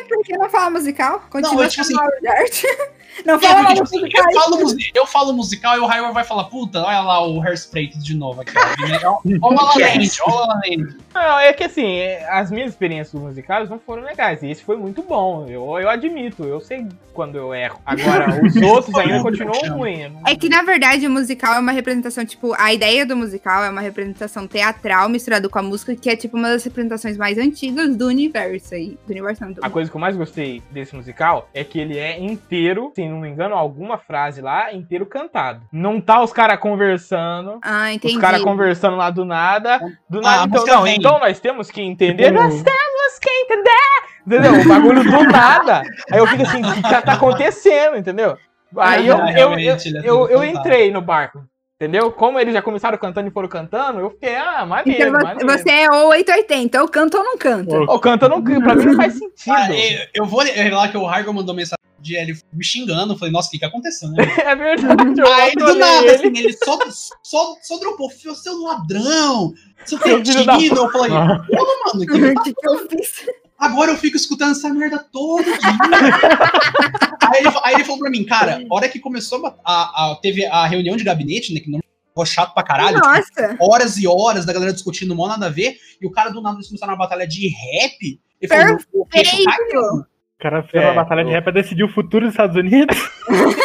Por que não fala musical? Continua eu, tipo sendo obra de arte. Não É, fala porque, mal tipo assim, musical. eu, falo, eu falo musical e o Hyrule vai falar, puta, olha lá o Hairspray de novo aqui. ó. Né? Olha o La Land, olha o La La Land. Não, é que assim, é, as minhas experiências musicais não foram legais. E esse foi muito bom. Eu, eu admito, eu sei quando eu erro. Agora, os outros ainda continuam não- É que, na verdade, o musical é uma representação, tipo, a ideia do musical é uma representação teatral misturada com a música, que é, tipo, uma das representações mais antigas do universo aí. Do universo não, do A coisa que eu mais gostei desse musical é que ele é inteiro, se não me engano, alguma frase lá, inteiro cantado. Não tá os caras conversando. Ah, entendi. Os caras conversando lá do nada. Do Ah, nada, a então, não, vem. então nós temos que entender. Tipo, Nós temos que entender! Entendeu? O bagulho do nada. Aí eu fico assim, o que tá tá acontecendo, entendeu? Aí eu, Ah, eu, eu, é eu, eu cantado. entrei no barco. Entendeu? Como eles já começaram cantando e foram cantando, eu fiquei, ah, maneiro, Então você, maneiro. você é ou 880, ou canta ou não canta. Ô, canta não, pra mim não faz sentido. Ah, eu, eu vou revelar que o Hargo mandou mensagem de ele me xingando. Eu falei, nossa, o que que aconteceu, né? É verdade, Aí do nada, ele. assim, ele só, só, só dropou, "Fio, seu ladrão, seu cretino. Eu falei, porra, mano, que que, que eu fiz? Agora eu fico escutando essa merda todo dia. aí, ele, aí ele falou pra mim, cara, a hora que começou a, a- a- teve a reunião de gabinete, né? Que não ficou chato pra caralho. tipo, Nossa, horas e horas da galera discutindo mó nada a ver. E o cara do nada começaram uma batalha de rap. Ele falou, o queixo caiu. O cara fez É, uma batalha de rap pra decidir o futuro dos Estados Unidos.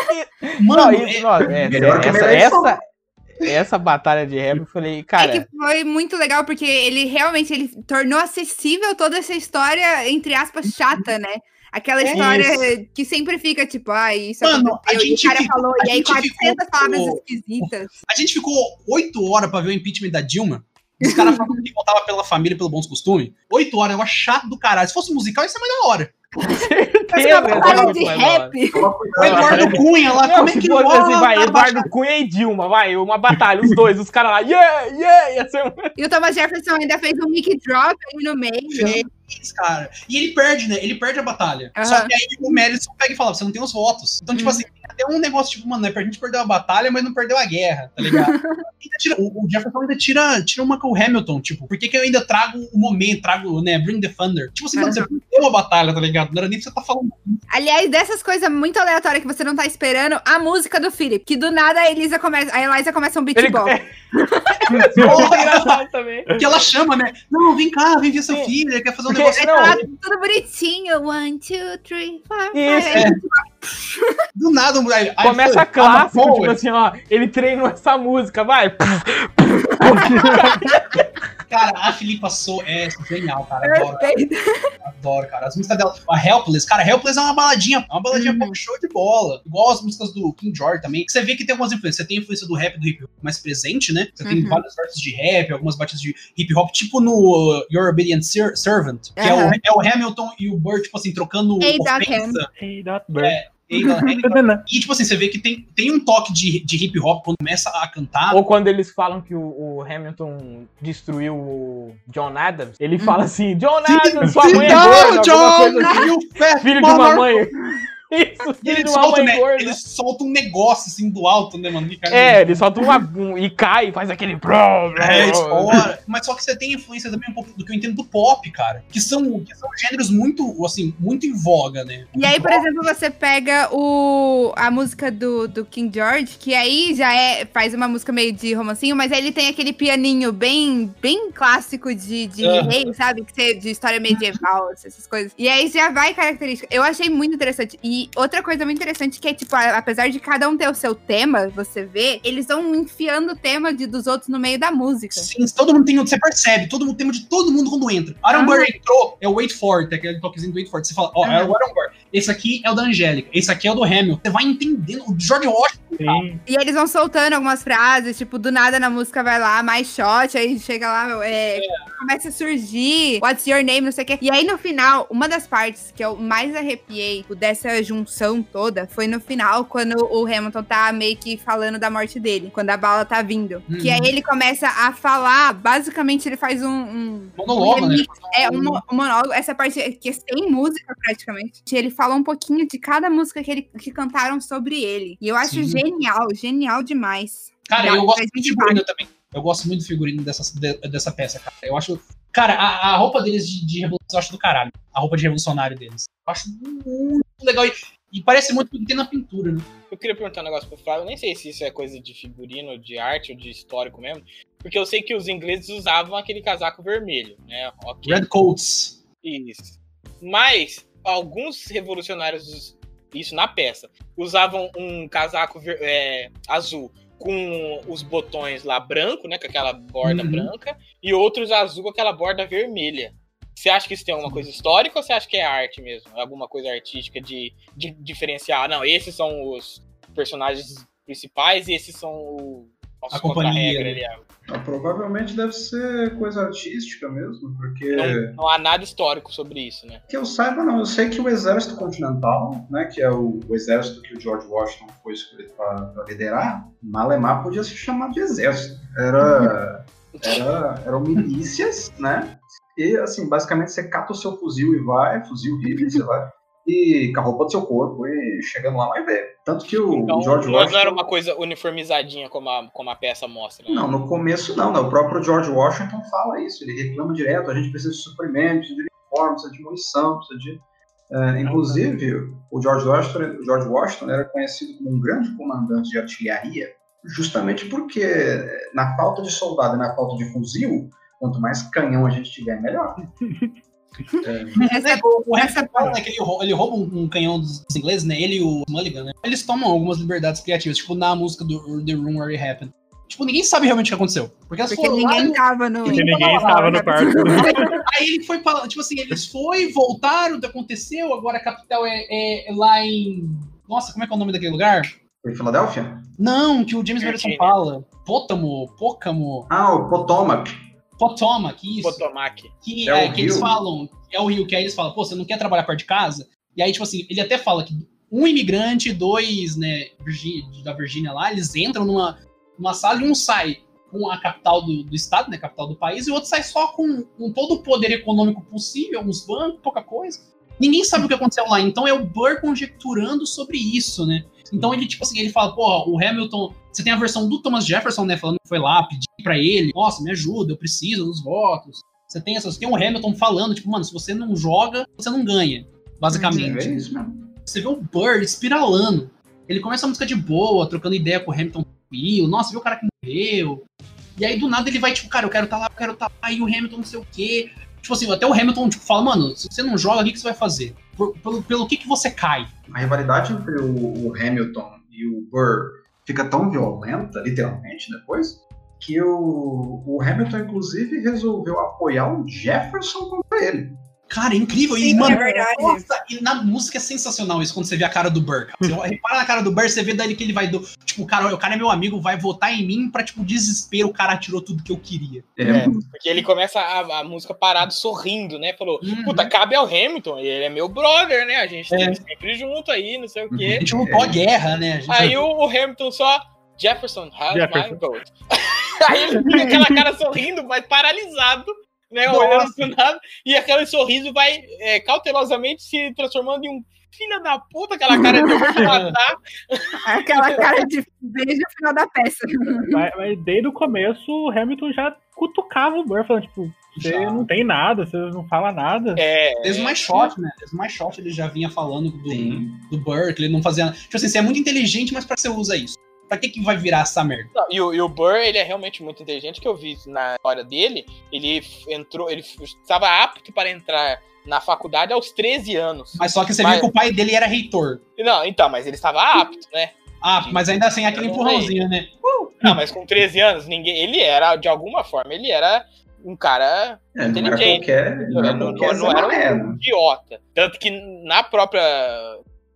Mano, Não, isso, não, é, melhor que a essa, essa, essa batalha de rap, eu falei, cara, é que foi muito legal, porque ele realmente ele tornou acessível toda essa história, entre aspas, chata, né? Aquela história que sempre fica tipo, ah, isso Mano, a e o gente cara ficou- falou, a e aí gente 400 ficou- palavras esquisitas. A gente ficou oito horas pra ver o impeachment da Dilma. Os caras falando que voltava pela família, pelo bons costumes. Oito horas, eu acho chato do caralho. Se fosse musical, isso é mais da hora. Uma batalha muito de rap. Eduardo Cunha lá, Não, como é que fosse assim, vai, pra Eduardo Cunha e Dilma, vai, uma batalha, os dois, os caras lá, yeah, yeah, ia ser um... E o Thomas Jefferson ainda fez um mic drop ali no meio. Fez, cara. E ele perde, né? Ele perde a batalha. Só que aí o Madison pega e fala: você não tem os votos. Então, tipo Hum. assim, tem até um negócio, tipo, mano, a gente perdeu a batalha, mas não perdeu a guerra, tá ligado? Ainda tira- o, o Jefferson ainda tira, tira uma com o Hamilton, tipo, por que, que eu ainda trago o momento, trago, né, Bring the Thunder? Tipo assim, mano, você perdeu a batalha, tá ligado? Não era nem pra você tá falando. Aliás, dessas coisas muito aleatórias que você não tá esperando, a música do Philip, que do nada a Elisa começa, a Eliza começa um Ele... beatbox. Muito engraçado também. Que ela chama, né? Não, vem cá, vem ver seu Sim. filho, ele quer fazer um negócio. não, Tá tudo bonitinho. One, two, three, four, five. Isso, Aí, Do nada, aí, aí Começa clássico, I'm a tipo poet. assim, ó, ele treinou essa música, vai. Cara, a Filipa Sou é genial, cara. Adoro, Perfeito. adoro, cara. As músicas dela. A Helpless, cara, Helpless é uma baladinha, é uma baladinha Uhum. pop show de bola. Igual as músicas do King George também. Você vê que tem algumas influências. Você tem a influência do rap e do hip hop mais presente, né? Você tem Uhum. vários versos de rap, algumas batidas de hip hop, tipo no uh, Your Obedient Ser- Servant, que é, o, é o Hamilton e o Bird, tipo assim, trocando Hey, ofensa. Hey, that bird. Ham. E, tipo assim, você vê que tem, tem um toque de, de hip hop quando começa a cantar. Ou quando eles falam que o, o Hamilton destruiu o John Adams, ele fala assim, John Adams, sua mãe é alguma coisa assim. Filho de uma mãe. Isso, E ele solta, né, gorda. ele solta um negócio assim do alto, né, mano? É, ele solta uma, um, e cai, faz aquele... É. Mas só que você tem influência também um pouco do que eu entendo do pop, cara. Que são, que são gêneros muito, assim, muito em voga, né? E aí, por exemplo, você pega o, a música do, do King George, que aí já é faz uma música meio de romancinho, mas aí ele tem aquele pianinho bem, bem clássico de, de Aham. rei, sabe? Que você, de história medieval, essas coisas. E aí já vai característica. Eu achei muito interessante. E outra coisa muito interessante que é, tipo, a- apesar de cada um ter o seu tema, você vê, eles vão enfiando o tema de, dos outros no meio da música. Sim, todo mundo tem, você percebe, todo mundo tem de todo mundo quando entra. Aaron Aham. Burr entrou, é o Wait For It, aquele toquezinho do Wait For. Você fala, ó, é o Aaron Burr. Esse aqui é o da Angélica, esse aqui é o do Hamilton. Você vai entendendo. O George Washington. E eles vão soltando algumas frases, tipo, do nada na música vai lá, mais shot, aí chega lá, é, começa a surgir, what's your name, não sei o quê. E aí no final, uma das partes que eu mais arrepiei tipo, dessa junção toda foi no final, quando o Hamilton tá meio que falando da morte dele, quando a bala tá vindo. Uhum. Que aí ele começa a falar, basicamente ele faz um. um monólogo, né? remix, É, um, um monólogo, essa parte que é sem música praticamente. Ele fala um pouquinho de cada música que, ele, que cantaram sobre ele. E eu acho Sim. genial, genial demais. Cara, Dá- eu gosto muito de figurino também. Eu gosto muito do figurino dessa, de- dessa peça, cara. Eu acho. Cara, a, a roupa deles de, de revolução eu acho do caralho. A roupa de revolucionário deles. Eu acho muito legal. E, e parece muito com o que tem na pintura, né? Eu queria perguntar um negócio pro Flávio, eu nem sei se isso é coisa de figurino, de arte ou de histórico mesmo, porque eu sei que os ingleses usavam aquele casaco vermelho, né? Ok, Red Coats. isso. Mas alguns revolucionários, isso na peça, usavam um casaco é, azul com os botões lá branco, né, com aquela borda Uhum. branca, e outros azul com aquela borda vermelha. Você acha que isso tem alguma coisa histórica ou você acha que é arte mesmo? Alguma coisa artística de, de diferenciar? Não, esses são os personagens principais e esses são o nosso A companhia, né? ali. Ah, provavelmente deve ser coisa artística mesmo, porque. Não, não há nada histórico sobre isso, né? Que eu saiba, não. Eu sei que o Exército Continental, né, que é o, o exército que o George Washington foi escolhido para liderar, Malemar podia se chamar de exército. Era, era, eram milícias, né? E, assim, basicamente você cata o seu fuzil e vai, fuzil rifle, você vai, e com a roupa do seu corpo, e chegando lá vai ver. Tanto que o Então, George não Washington... era uma coisa uniformizadinha como a, como a peça mostra. Né? Não, no começo não, né? O próprio George Washington fala isso, ele reclama direto, a gente precisa de suprimentos, de uniforme, precisa de munição, precisa de... É, inclusive, o George Washington, o George Washington era conhecido como um grande comandante de artilharia, justamente porque na falta de soldado e na falta de fuzil, quanto mais canhão a gente tiver, melhor. Essa, É, o o essa- Hamilton fala, né, que ele, rou- ele rouba um, um canhão dos ingleses, né? Ele e o Mulligan, né? Eles tomam algumas liberdades criativas, tipo na música do The Room Where It Happened. Tipo, ninguém sabe realmente o que aconteceu. Porque, Porque foram lá, ninguém tava no. Porque ninguém estava no quarto. Aí ele foi pra, tipo assim, eles foi, voltaram, aconteceu, agora a capital é, é- é lá em. Nossa, como é que é o nome daquele lugar? Foi em Filadélfia? Não, que o James Madison fala. Pótamo, Pócamo, Ah, o Potomac. Potomac, isso. Potomac. que, É o é, que eles falam, é o Rio, que aí eles falam, pô, você não quer trabalhar perto de casa? E aí, tipo assim, ele até fala que um imigrante dois, né, da Virgínia lá, eles entram numa, numa sala e um sai com a capital do, do estado, né, capital do país, e o outro sai só com, com todo o poder econômico possível, uns bancos, pouca coisa. Ninguém sabe o que aconteceu lá, então é o Burr conjecturando sobre isso, né? Então ele, tipo assim, ele fala, porra, o Hamilton. Você tem a versão do Thomas Jefferson, né? Falando que foi lá pedir pra ele, nossa, me ajuda, eu preciso dos votos. Você tem essas. Tem o Hamilton falando, tipo, mano, se você não joga, você não ganha. Basicamente. É isso mesmo. Você vê o Burr espiralando. Ele começa a música de boa, trocando ideia com o Hamilton tranquilo. Nossa, viu o cara que morreu. E aí, do nada, ele vai, tipo, cara, eu quero estar lá, eu quero estar lá, e o Hamilton não sei o quê. Tipo assim, até o Hamilton, tipo, fala, mano, se você não joga, o que, que você vai fazer? Por- pelo, pelo que, que você cai? A rivalidade entre o, o Hamilton e o Burr fica tão violenta, literalmente, depois, que o, o Hamilton, inclusive, resolveu apoiar o Jefferson contra ele. Cara, é incrível. E, Sim, mano, é verdade. nossa, e na música é sensacional isso, quando você vê a cara do Burr. Você repara na cara do Burr, você vê dali que ele vai do. Tipo, o cara, o cara é meu amigo, vai votar em mim pra, tipo, desespero, o cara tirou tudo que eu queria. É, porque ele começa a, a música parado sorrindo, né? Falou, Uhum. puta, cabe ao Hamilton, e ele é meu brother, né? A gente É. tem sempre junto aí, não sei o A quê. gente lutou a guerra, né? A gente Aí o, o Hamilton só. Jefferson has Jefferson. my vote. Aí ele fica aquela cara sorrindo, mas paralisado, né? Nossa. Olhando pro nada. E aquele sorriso vai é, cautelosamente se transformando em um filho da puta, aquela cara de matar. Aquela cara de beijo no final da peça. Mas, mas desde o começo, o Hamilton já cutucava o Burr, falando, tipo, você Já. não tem nada, você não fala nada. É, Desde o mais shot, né? Desde o mais shot ele já vinha falando do, Sim. do Burr, que ele não fazia. Tipo assim, você é muito inteligente, mas pra que você usa isso? Pra que, que vai virar essa merda? Não, e, o, e o Burr, ele é realmente muito inteligente, que eu vi na história dele, ele entrou, ele estava apto para entrar na faculdade aos 13 anos. Mas só que você Mas- viu que o pai dele era reitor. Não, então, mas ele estava apto, né? Ah, mas ainda sem aquele empurrãozinho, né? Não, mas com 13 anos, ninguém, ele era, de alguma forma, ele era um cara É, não era Inteligente. qualquer, não era não, não era um idiota. Tanto que na própria.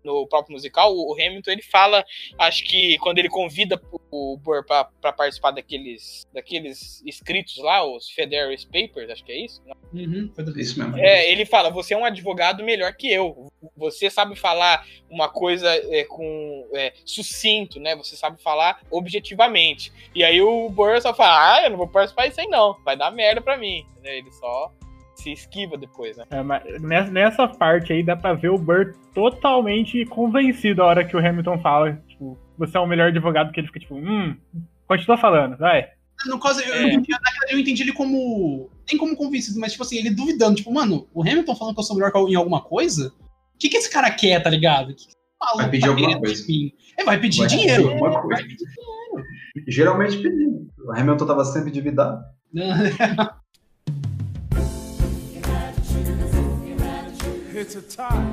No próprio musical, o Hamilton ele fala, acho que quando ele convida o Burr pra, pra participar daqueles, daqueles escritos lá, os Federalist Papers, acho que é isso. Uhum, foi do- Isso mesmo. É, ele fala: você é um advogado melhor que eu. Você sabe falar uma coisa é, com é, sucinto, né? Você sabe falar objetivamente. E aí o Burr só fala: ah, eu não vou participar disso aí não. Vai dar merda pra mim. Né, Ele só se esquiva depois, né? É, mas nessa, nessa parte aí dá pra ver o Burr totalmente convencido a hora que o Hamilton fala, tipo, você é o melhor advogado que ele fica, tipo, hum, continua falando, vai. No caso, eu, É. eu entendi, eu entendi ele como. Nem como convencido, mas tipo assim, ele duvidando. Tipo, mano, o Hamilton falando que eu sou melhor em alguma coisa? O que, que esse cara quer, tá ligado? O que que maluco Vai pedir tá alguma coisa. Ele vai pedir Vai dinheiro. pedir alguma coisa. Geralmente pedindo. O Hamilton tava sempre endividado. It's a tie.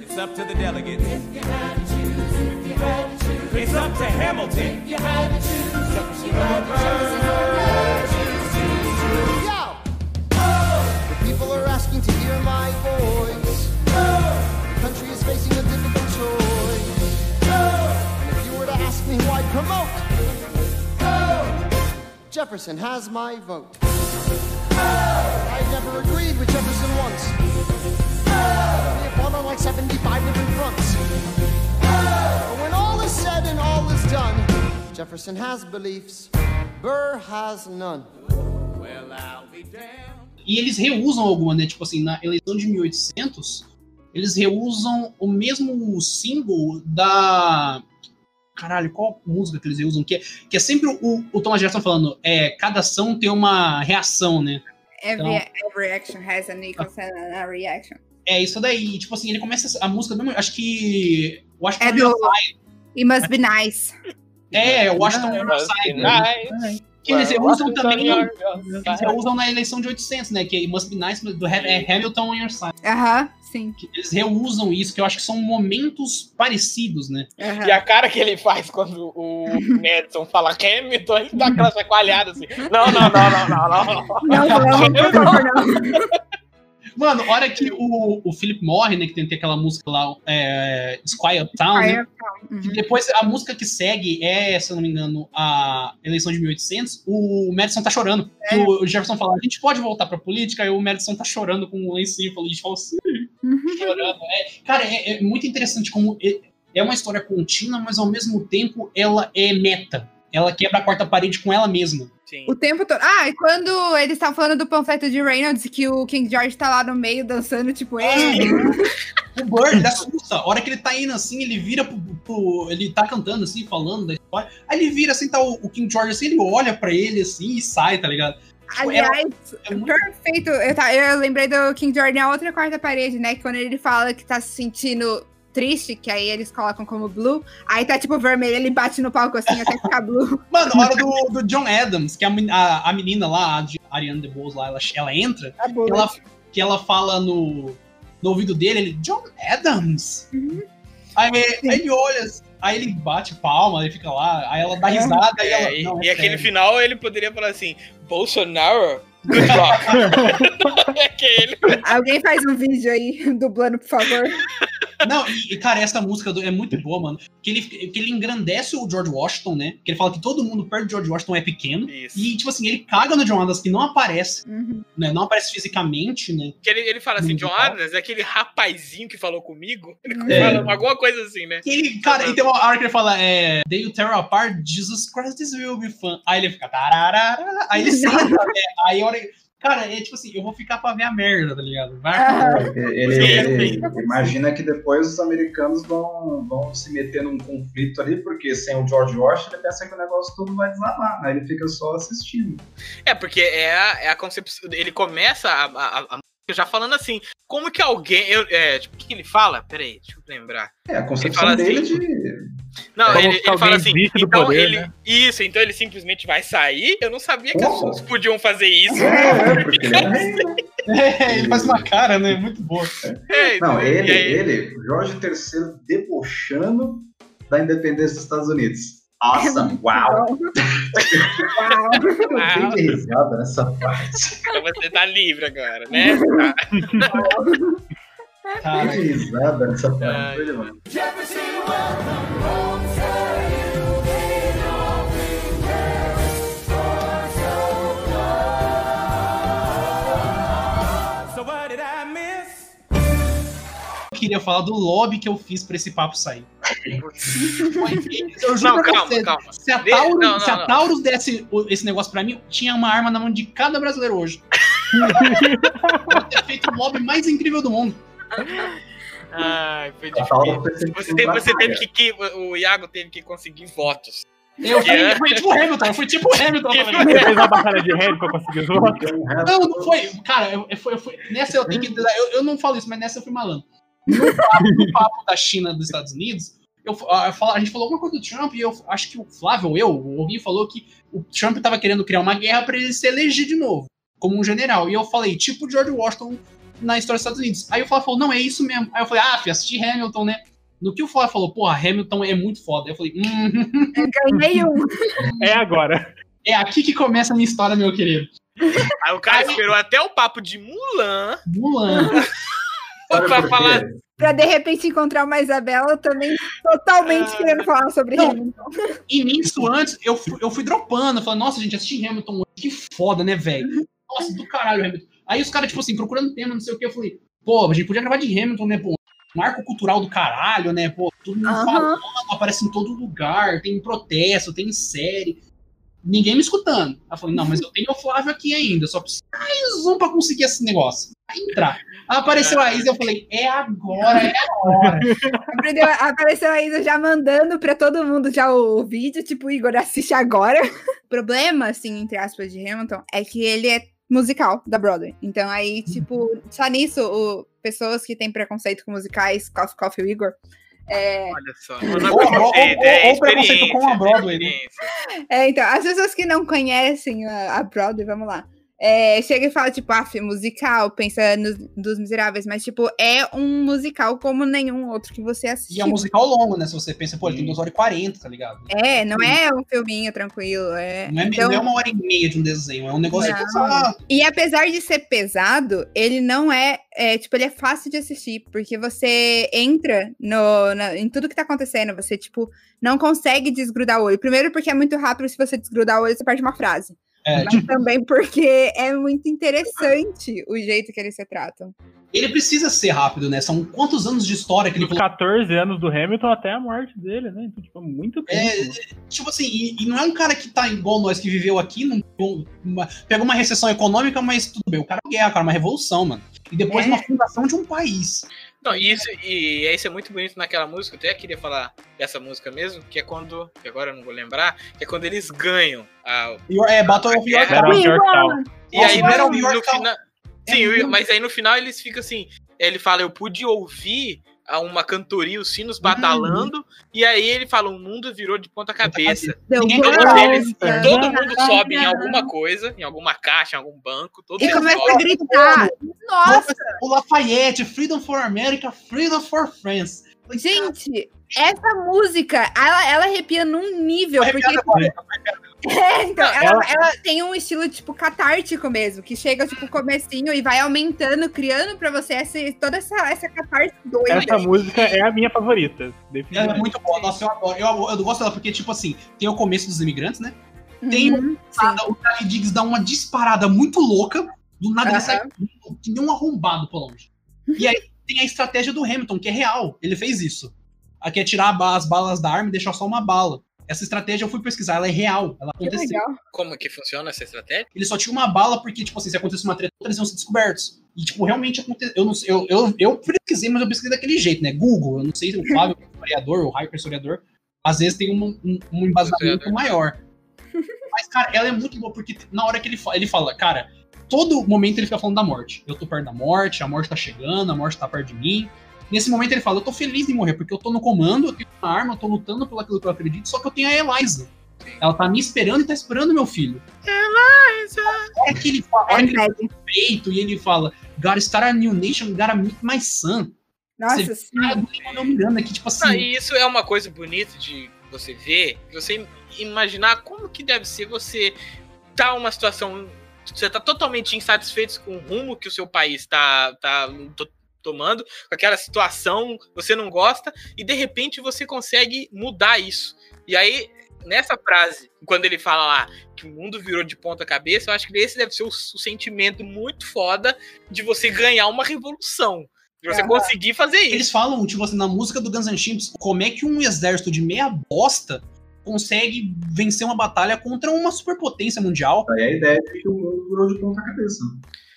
It's up to the delegates. It's up to Hamilton. Yo! The people are asking to hear my voice. The country is facing a difficult choice. And if you were to ask me who I'd promote, Jefferson has my vote. I never agreed with Jefferson once. We have fought on like 75 different fronts. But when all is said and all is done, Jefferson has beliefs, Burr has none. Well, I'll be damned. E eles reusam alguma, né? Tipo assim, na eleição de 1800, eles reusam o mesmo símbolo da. Caralho, qual música que eles reusam? Que é, que é sempre o, o Thomas Jefferson falando, é, cada ação tem uma reação, né? Every, every action has an equal and a reaction. É isso daí. Tipo assim, ele começa a música mesmo. Acho que. O Washington É on do- Your Side. It must be nice. É, o Washington on Your Side. nice. Que eles Well, Washington também. Eles reusam na eleição de 800, né? Que Must Be Nice do é Hamilton on Your Side. Aham, Sim. que eles reusam isso, que eu acho que são momentos parecidos, né? Aham. E a cara que ele faz quando o Madison fala Hamilton, ele dá aquela chacoalhada assim. Não, não, não, não, não, não. Não, vamos, por favor, não. Mano, a hora que o, o Philip morre, né? Que tem, tem aquela música lá, é, Squire Town, né? E uhum. depois a música que segue é, se eu não me engano, a eleição de 1800. O Madison tá chorando. Que o, Jefferson fala: a gente pode voltar pra política. Aí o Madison tá chorando com o. E a gente fala assim, Uhum. chorando. É, cara, é, é muito interessante como é, é uma história contínua, mas ao mesmo tempo ela é meta. Ela quebra a quarta parede com ela mesma. Sim. O tempo todo. Ah, e quando eles estavam falando do panfleto de Reynolds, que o King George tá lá no meio dançando, tipo, ei. O Bird ele assusta. A hora que ele tá indo assim, ele vira pro, pro- Ele tá cantando assim, falando da história. Aí ele vira assim, tá o, o King George assim, ele olha pra ele assim e sai, tá ligado? Tipo, é- Aliás, é muito- perfeito. Eu, tá- eu lembrei do King George na outra quarta parede, né? Que quando ele fala que tá se sentindo triste, que aí eles colocam como blue, aí tá tipo vermelho, ele bate no palco assim até ficar blue. Mano, a hora do, do John Adams, que a, a, a menina lá, a de- Ariana DeBose lá, ela, ela entra, bom. que ela, que ela fala no, no ouvido dele, ele, John Adams. Uhum. Aí, aí ele olha, aí ele bate palma, aí fica lá, aí ela dá risada, aí ela. É, e não, é e aquele final ele poderia falar assim: Bolsonaro, good luck. é aquele. Alguém faz um vídeo aí dublando, por favor. Não, e, cara, essa música do- é muito boa, mano. Que ele, que ele engrandece o George Washington, né? Que ele fala que todo mundo perto de George Washington é pequeno. Isso. E, tipo assim, ele caga no John Adams, que não aparece, Uhum. né? Não aparece fisicamente, né? Que ele, ele fala assim: John. Adams é aquele rapazinho que falou comigo. Ele É. fala alguma coisa assim, né? E ele, cara, e tem uma hora que ele fala, é. They will tear apart, Jesus Christ, this will be fun. Aí ele fica. tararara, Aí ele senta, né? Aí a hora. Cara, é tipo assim, eu vou ficar pra ver a merda, tá ligado? Vai. Ah, Ele, Sim, ele imagina que depois os americanos vão, vão se meter num conflito ali, porque sem o George Washington ele pensa que o negócio todo vai desabar, aí ele fica só assistindo. É, porque é a, é a concepção. Ele começa a, a, a música já falando assim: como que alguém. Eu, é, tipo, o que, que ele fala? Peraí, deixa eu lembrar. É, a Ele concepção fala dele assim, de. Não, Como ele, que ele fala assim. Então poder, ele. né? Isso, então ele simplesmente vai sair. Eu não sabia que as Como? pessoas podiam fazer isso. É, é, porque ele é rei? É, ele faz uma cara, né? Muito boa. É, Não, e ele, ele, Jorge III debochando da independência dos Estados Unidos. Nossa, uau! Uau. Eu dei de risada nessa parte. Então você tá livre agora, né? Cara, de risada parte. Foi demais. Eu queria falar do lobby que eu fiz pra esse papo sair. Eu juro Não, calma, você, calma. Se a Taurus, não, não, se a não. Taurus desse esse negócio pra mim, tinha uma arma na mão de cada brasileiro hoje. eu ter feito o lobby mais incrível do mundo. Ai, foi difícil. Você, teve, você teve que, que- O Iago teve que conseguir votos. Eu fui, Yeah. fui tipo o Hamilton, eu fui tipo o Hamilton. Você fez a batalha de conseguir os votos? Não, não foi. Cara, eu, eu, fui, eu fui- Nessa eu tenho que. Eu, eu não falo isso, mas nessa eu fui malandro. No papo, no papo da China dos Estados Unidos, eu, eu falo- a gente falou alguma coisa do Trump e eu acho que o Flávio ou eu, alguém falou que o Trump tava querendo criar uma guerra pra ele se eleger de novo, como um general. E eu falei, tipo George Washington na história dos Estados Unidos. Aí o Flávio falou, não, é isso mesmo. Aí eu falei, ah, fui assistir Hamilton, né? No que o Flávio falou, porra, Hamilton é muito foda. Aí eu falei, hum, Eu ganhei um. É agora. é aqui que começa a minha história, meu querido. Aí o cara esperou até o papo de Mulan Mulan. Pra falar. Pra de repente encontrar uma Isabela também totalmente Ah. querendo falar sobre Não. Hamilton. E nisso, antes, eu fui, eu fui dropando, falando, nossa, gente, assisti Hamilton hoje, que foda, né, velho? Nossa, do caralho, Hamilton. Aí os caras, tipo assim, procurando tema, não sei o que, eu falei, pô, a gente podia gravar de Hamilton, né, pô? Marco cultural do caralho, né, pô? Todo mundo Aham. falando, aparece em todo lugar, tem protesto, tem série. Ninguém me escutando. Aí eu falei, não, mas eu tenho o Flávio aqui ainda, só preciso mais um pra conseguir esse negócio. Aí entrar. Apareceu a Isa, eu falei, é agora, é a hora. Aprendeu- apareceu a Isa já mandando pra todo mundo já o, o vídeo, tipo, Igor, assiste agora. O problema, assim, entre aspas, de Hamilton, é que ele é musical da Broadway. Então aí, tipo, só nisso, o- pessoas que têm preconceito com musicais, Coffee Coffee o Igor, é, Olha só. Não é Ou- ou- preconceito, ou- é ou preconceito com a Broadway, é né? É, então, as pessoas que não conhecem a, a Broadway, vamos lá. É, chega e fala, tipo, af, musical, pensa nos, dos miseráveis, mas, tipo, é um musical como nenhum outro que você assiste. E é um musical longo, né? Se você pensa, pô, ele tem 2 horas e 40, tá ligado? É, não é um filminho tranquilo. É... Não é, Então- não é uma hora e meia de um desenho, é um negócio Não. ah, E apesar de ser pesado, ele não é, é, tipo, ele é fácil de assistir, porque você entra no, na- em tudo que tá acontecendo, você, tipo, não consegue desgrudar o olho. Primeiro porque é muito rápido, se você desgrudar o olho, você perde uma frase. É, Mas também porque é muito interessante o jeito que eles se tratam. ele precisa ser rápido, né? São quantos anos de história que ele Dos 14 anos do Hamilton até a morte dele, né? Então, tipo, é muito tempo. É, Tipo assim, e, e não é um cara que tá igual nós que viveu aqui, não, uma, pegou uma recessão econômica, mas tudo bem, o cara é guerra, cara, uma revolução, mano. E depois É. uma fundação de um país. Não, e isso, e isso é muito bonito naquela música, eu até queria falar dessa música mesmo, que é quando, que agora eu não vou lembrar, que é quando eles ganham. A, É, Battle of. Yorktown. Yorktown. e aí no, no final. é Sim, muito- mas aí no final eles ficam assim. Ele fala, eu pude ouvir uma cantoria, os Uhum. sinos batalhando, e aí ele fala, o mundo virou de ponta cabeça. Ninguém Todos Nossa. eles, e todo mundo sobe em alguma coisa, em alguma caixa, em algum banco, todos E começa a sobem. gritar. Nossa, O Lafayette, Freedom for America, Freedom for France. gente, essa música, ela, ela arrepia num nível, porque agora. É, então, ela, Ela- ela tem um estilo, tipo, catártico mesmo, que chega, tipo, comecinho e vai aumentando, criando pra você essa, toda essa, essa catarse doida. Essa música é a minha favorita. É Definitivamente. muito boa, nossa, eu adoro. Eu, eu gosto dela porque, tipo assim, tem o começo dos imigrantes, né? Tem Uhum, Nada, o Charlie Diggs dá uma disparada muito louca, do nada ele Aham. sai que nem um arrombado por longe. E aí tem a estratégia do Hamilton, que é real. Ele fez isso. Aqui é tirar as balas da arma e deixar só uma bala. Essa estratégia eu fui pesquisar, ela é real, ela Que aconteceu. legal. Como que funciona essa estratégia? Ele só tinha uma bala porque, tipo assim, se acontecesse uma treta, eles iam ser descobertos. E, tipo, realmente aconteceu. Eu, não sei, eu, eu, eu pesquisei, mas eu pesquisei daquele jeito, né? Google, eu não sei se o Flávio, que é historiador, o é historiador, às vezes tem um, um, um embasamento maior. Mas, cara, ela é muito boa, porque na hora que ele fala, ele fala, cara, todo momento ele fica falando da morte. Eu tô perto da morte, a morte tá chegando, a morte tá perto de mim. Nesse momento ele fala, eu tô feliz em morrer, porque eu tô no comando, eu tenho uma arma, eu tô lutando pelo aquilo que eu acredito, só que eu tenho a Eliza. Ela tá me esperando e tá esperando meu filho. Eliza! É que ele fala, É que ele peito e ele fala, gotta start a new nation, gotta meet my son. Nossa, sim. Cara, do Lin-Manuel Miranda aqui, tipo assim, Ah, e isso é uma coisa bonita de você ver, de você imaginar como que deve ser você tá uma situação. Você tá totalmente insatisfeito com o rumo que o seu país tá, tá to- tomando, com aquela situação, você não gosta, e de repente você consegue mudar isso. E aí, nessa frase, quando ele fala lá que o mundo virou de ponta cabeça, eu acho que esse deve ser o, o sentimento muito foda de você ganhar uma revolução. De você Aham. conseguir fazer isso. eles falam, tipo assim, na música do Guns N' Chips, como é que um exército de meia bosta consegue vencer uma batalha contra uma superpotência mundial. Daí a ideia de que o mundo virou de ponta cabeça.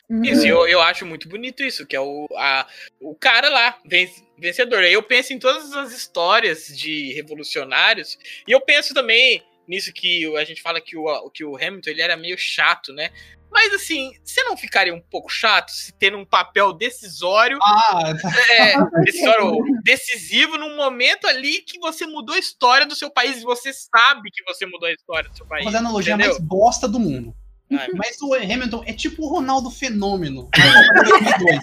Uhum. Isso, eu, eu acho muito bonito isso, que é o, a, o cara lá, ven- vencedor. Eu penso em todas as histórias de revolucionários, e eu penso também nisso que a gente fala que o, que o Hamilton ele era meio chato, né? Mas assim, você não ficaria um pouco chato se tendo um papel decisório, Ah, é, decisório decisivo num momento ali que você mudou a história do seu país e você sabe que você mudou a história do seu país. fazer a analogia entendeu? mais bosta do mundo. Ai, Mas o Hamilton é tipo o Ronaldo Fenômeno. na Copa de 2002.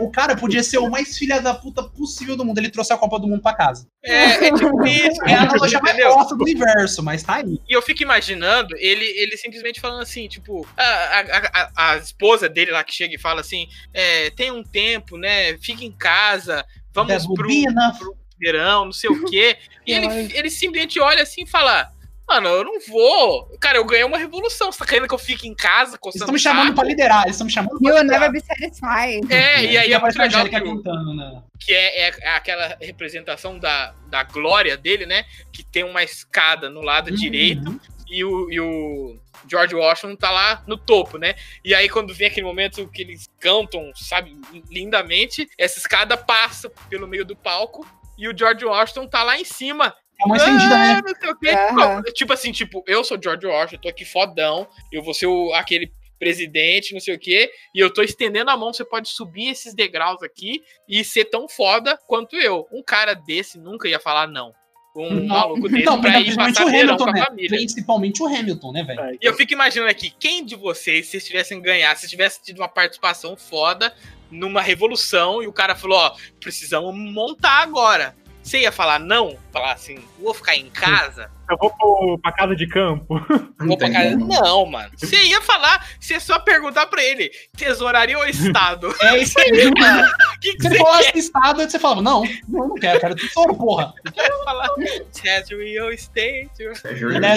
O cara podia ser o mais filha da puta possível do mundo. Ele trouxe a Copa do Mundo pra casa. É, é tipo isso, É a analogia mais bosta do universo, mas tá aí. E eu fico imaginando ele, ele simplesmente falando assim, tipo, a, a, a, a esposa dele lá que chega e fala assim: é, tem um tempo, né? Fica em casa, vamos pro, pro verão, não sei o quê. E ele, ele simplesmente olha assim e fala. Mano, eu não vou. Cara, eu ganhei uma revolução. Você tá querendo que eu fique em casa Eles coçando estão me chamando saco? pra liderar. Eles estão me chamando pra liderar. never be satisfied. É, e aí é muito a legal que, cantando, né? que é, é aquela representação da, da glória dele, né? Que tem uma escada no lado Uhum. direito e o, e o George Washington tá lá no topo, né? E aí, quando vem aquele momento que eles cantam, sabe, lindamente, essa escada passa pelo meio do palco e o George Washington tá lá em cima. É uma estendida, Ah, né? não sei o quê. Aham. Tipo assim, tipo, eu sou George Washington, tô aqui fodão, eu vou ser o, aquele presidente, não sei o quê, e eu tô estendendo a mão, você pode subir esses degraus aqui e ser tão foda quanto eu. Um cara desse nunca ia falar não. um maluco desse Então, pra ir principalmente passar o verão Hamilton, com a né? família. Principalmente o Hamilton, né, velho? É, E eu fico imaginando aqui, quem de vocês, se tivessem ganhado, se tivesse tido uma participação foda numa revolução e o cara falou, ó, precisamos montar agora. Você ia falar não? Falar assim, vou ficar em casa? Eu vou pro, pra casa de campo. Vou pra casa? Não, mano. Você ia falar, você ia só perguntar pra ele, tesouraria ou Estado? É isso aí, mano. Que, que Se você falasse estado, você falava, não, não, não quero, quero tesouro, porra. falar? Treasury ou State?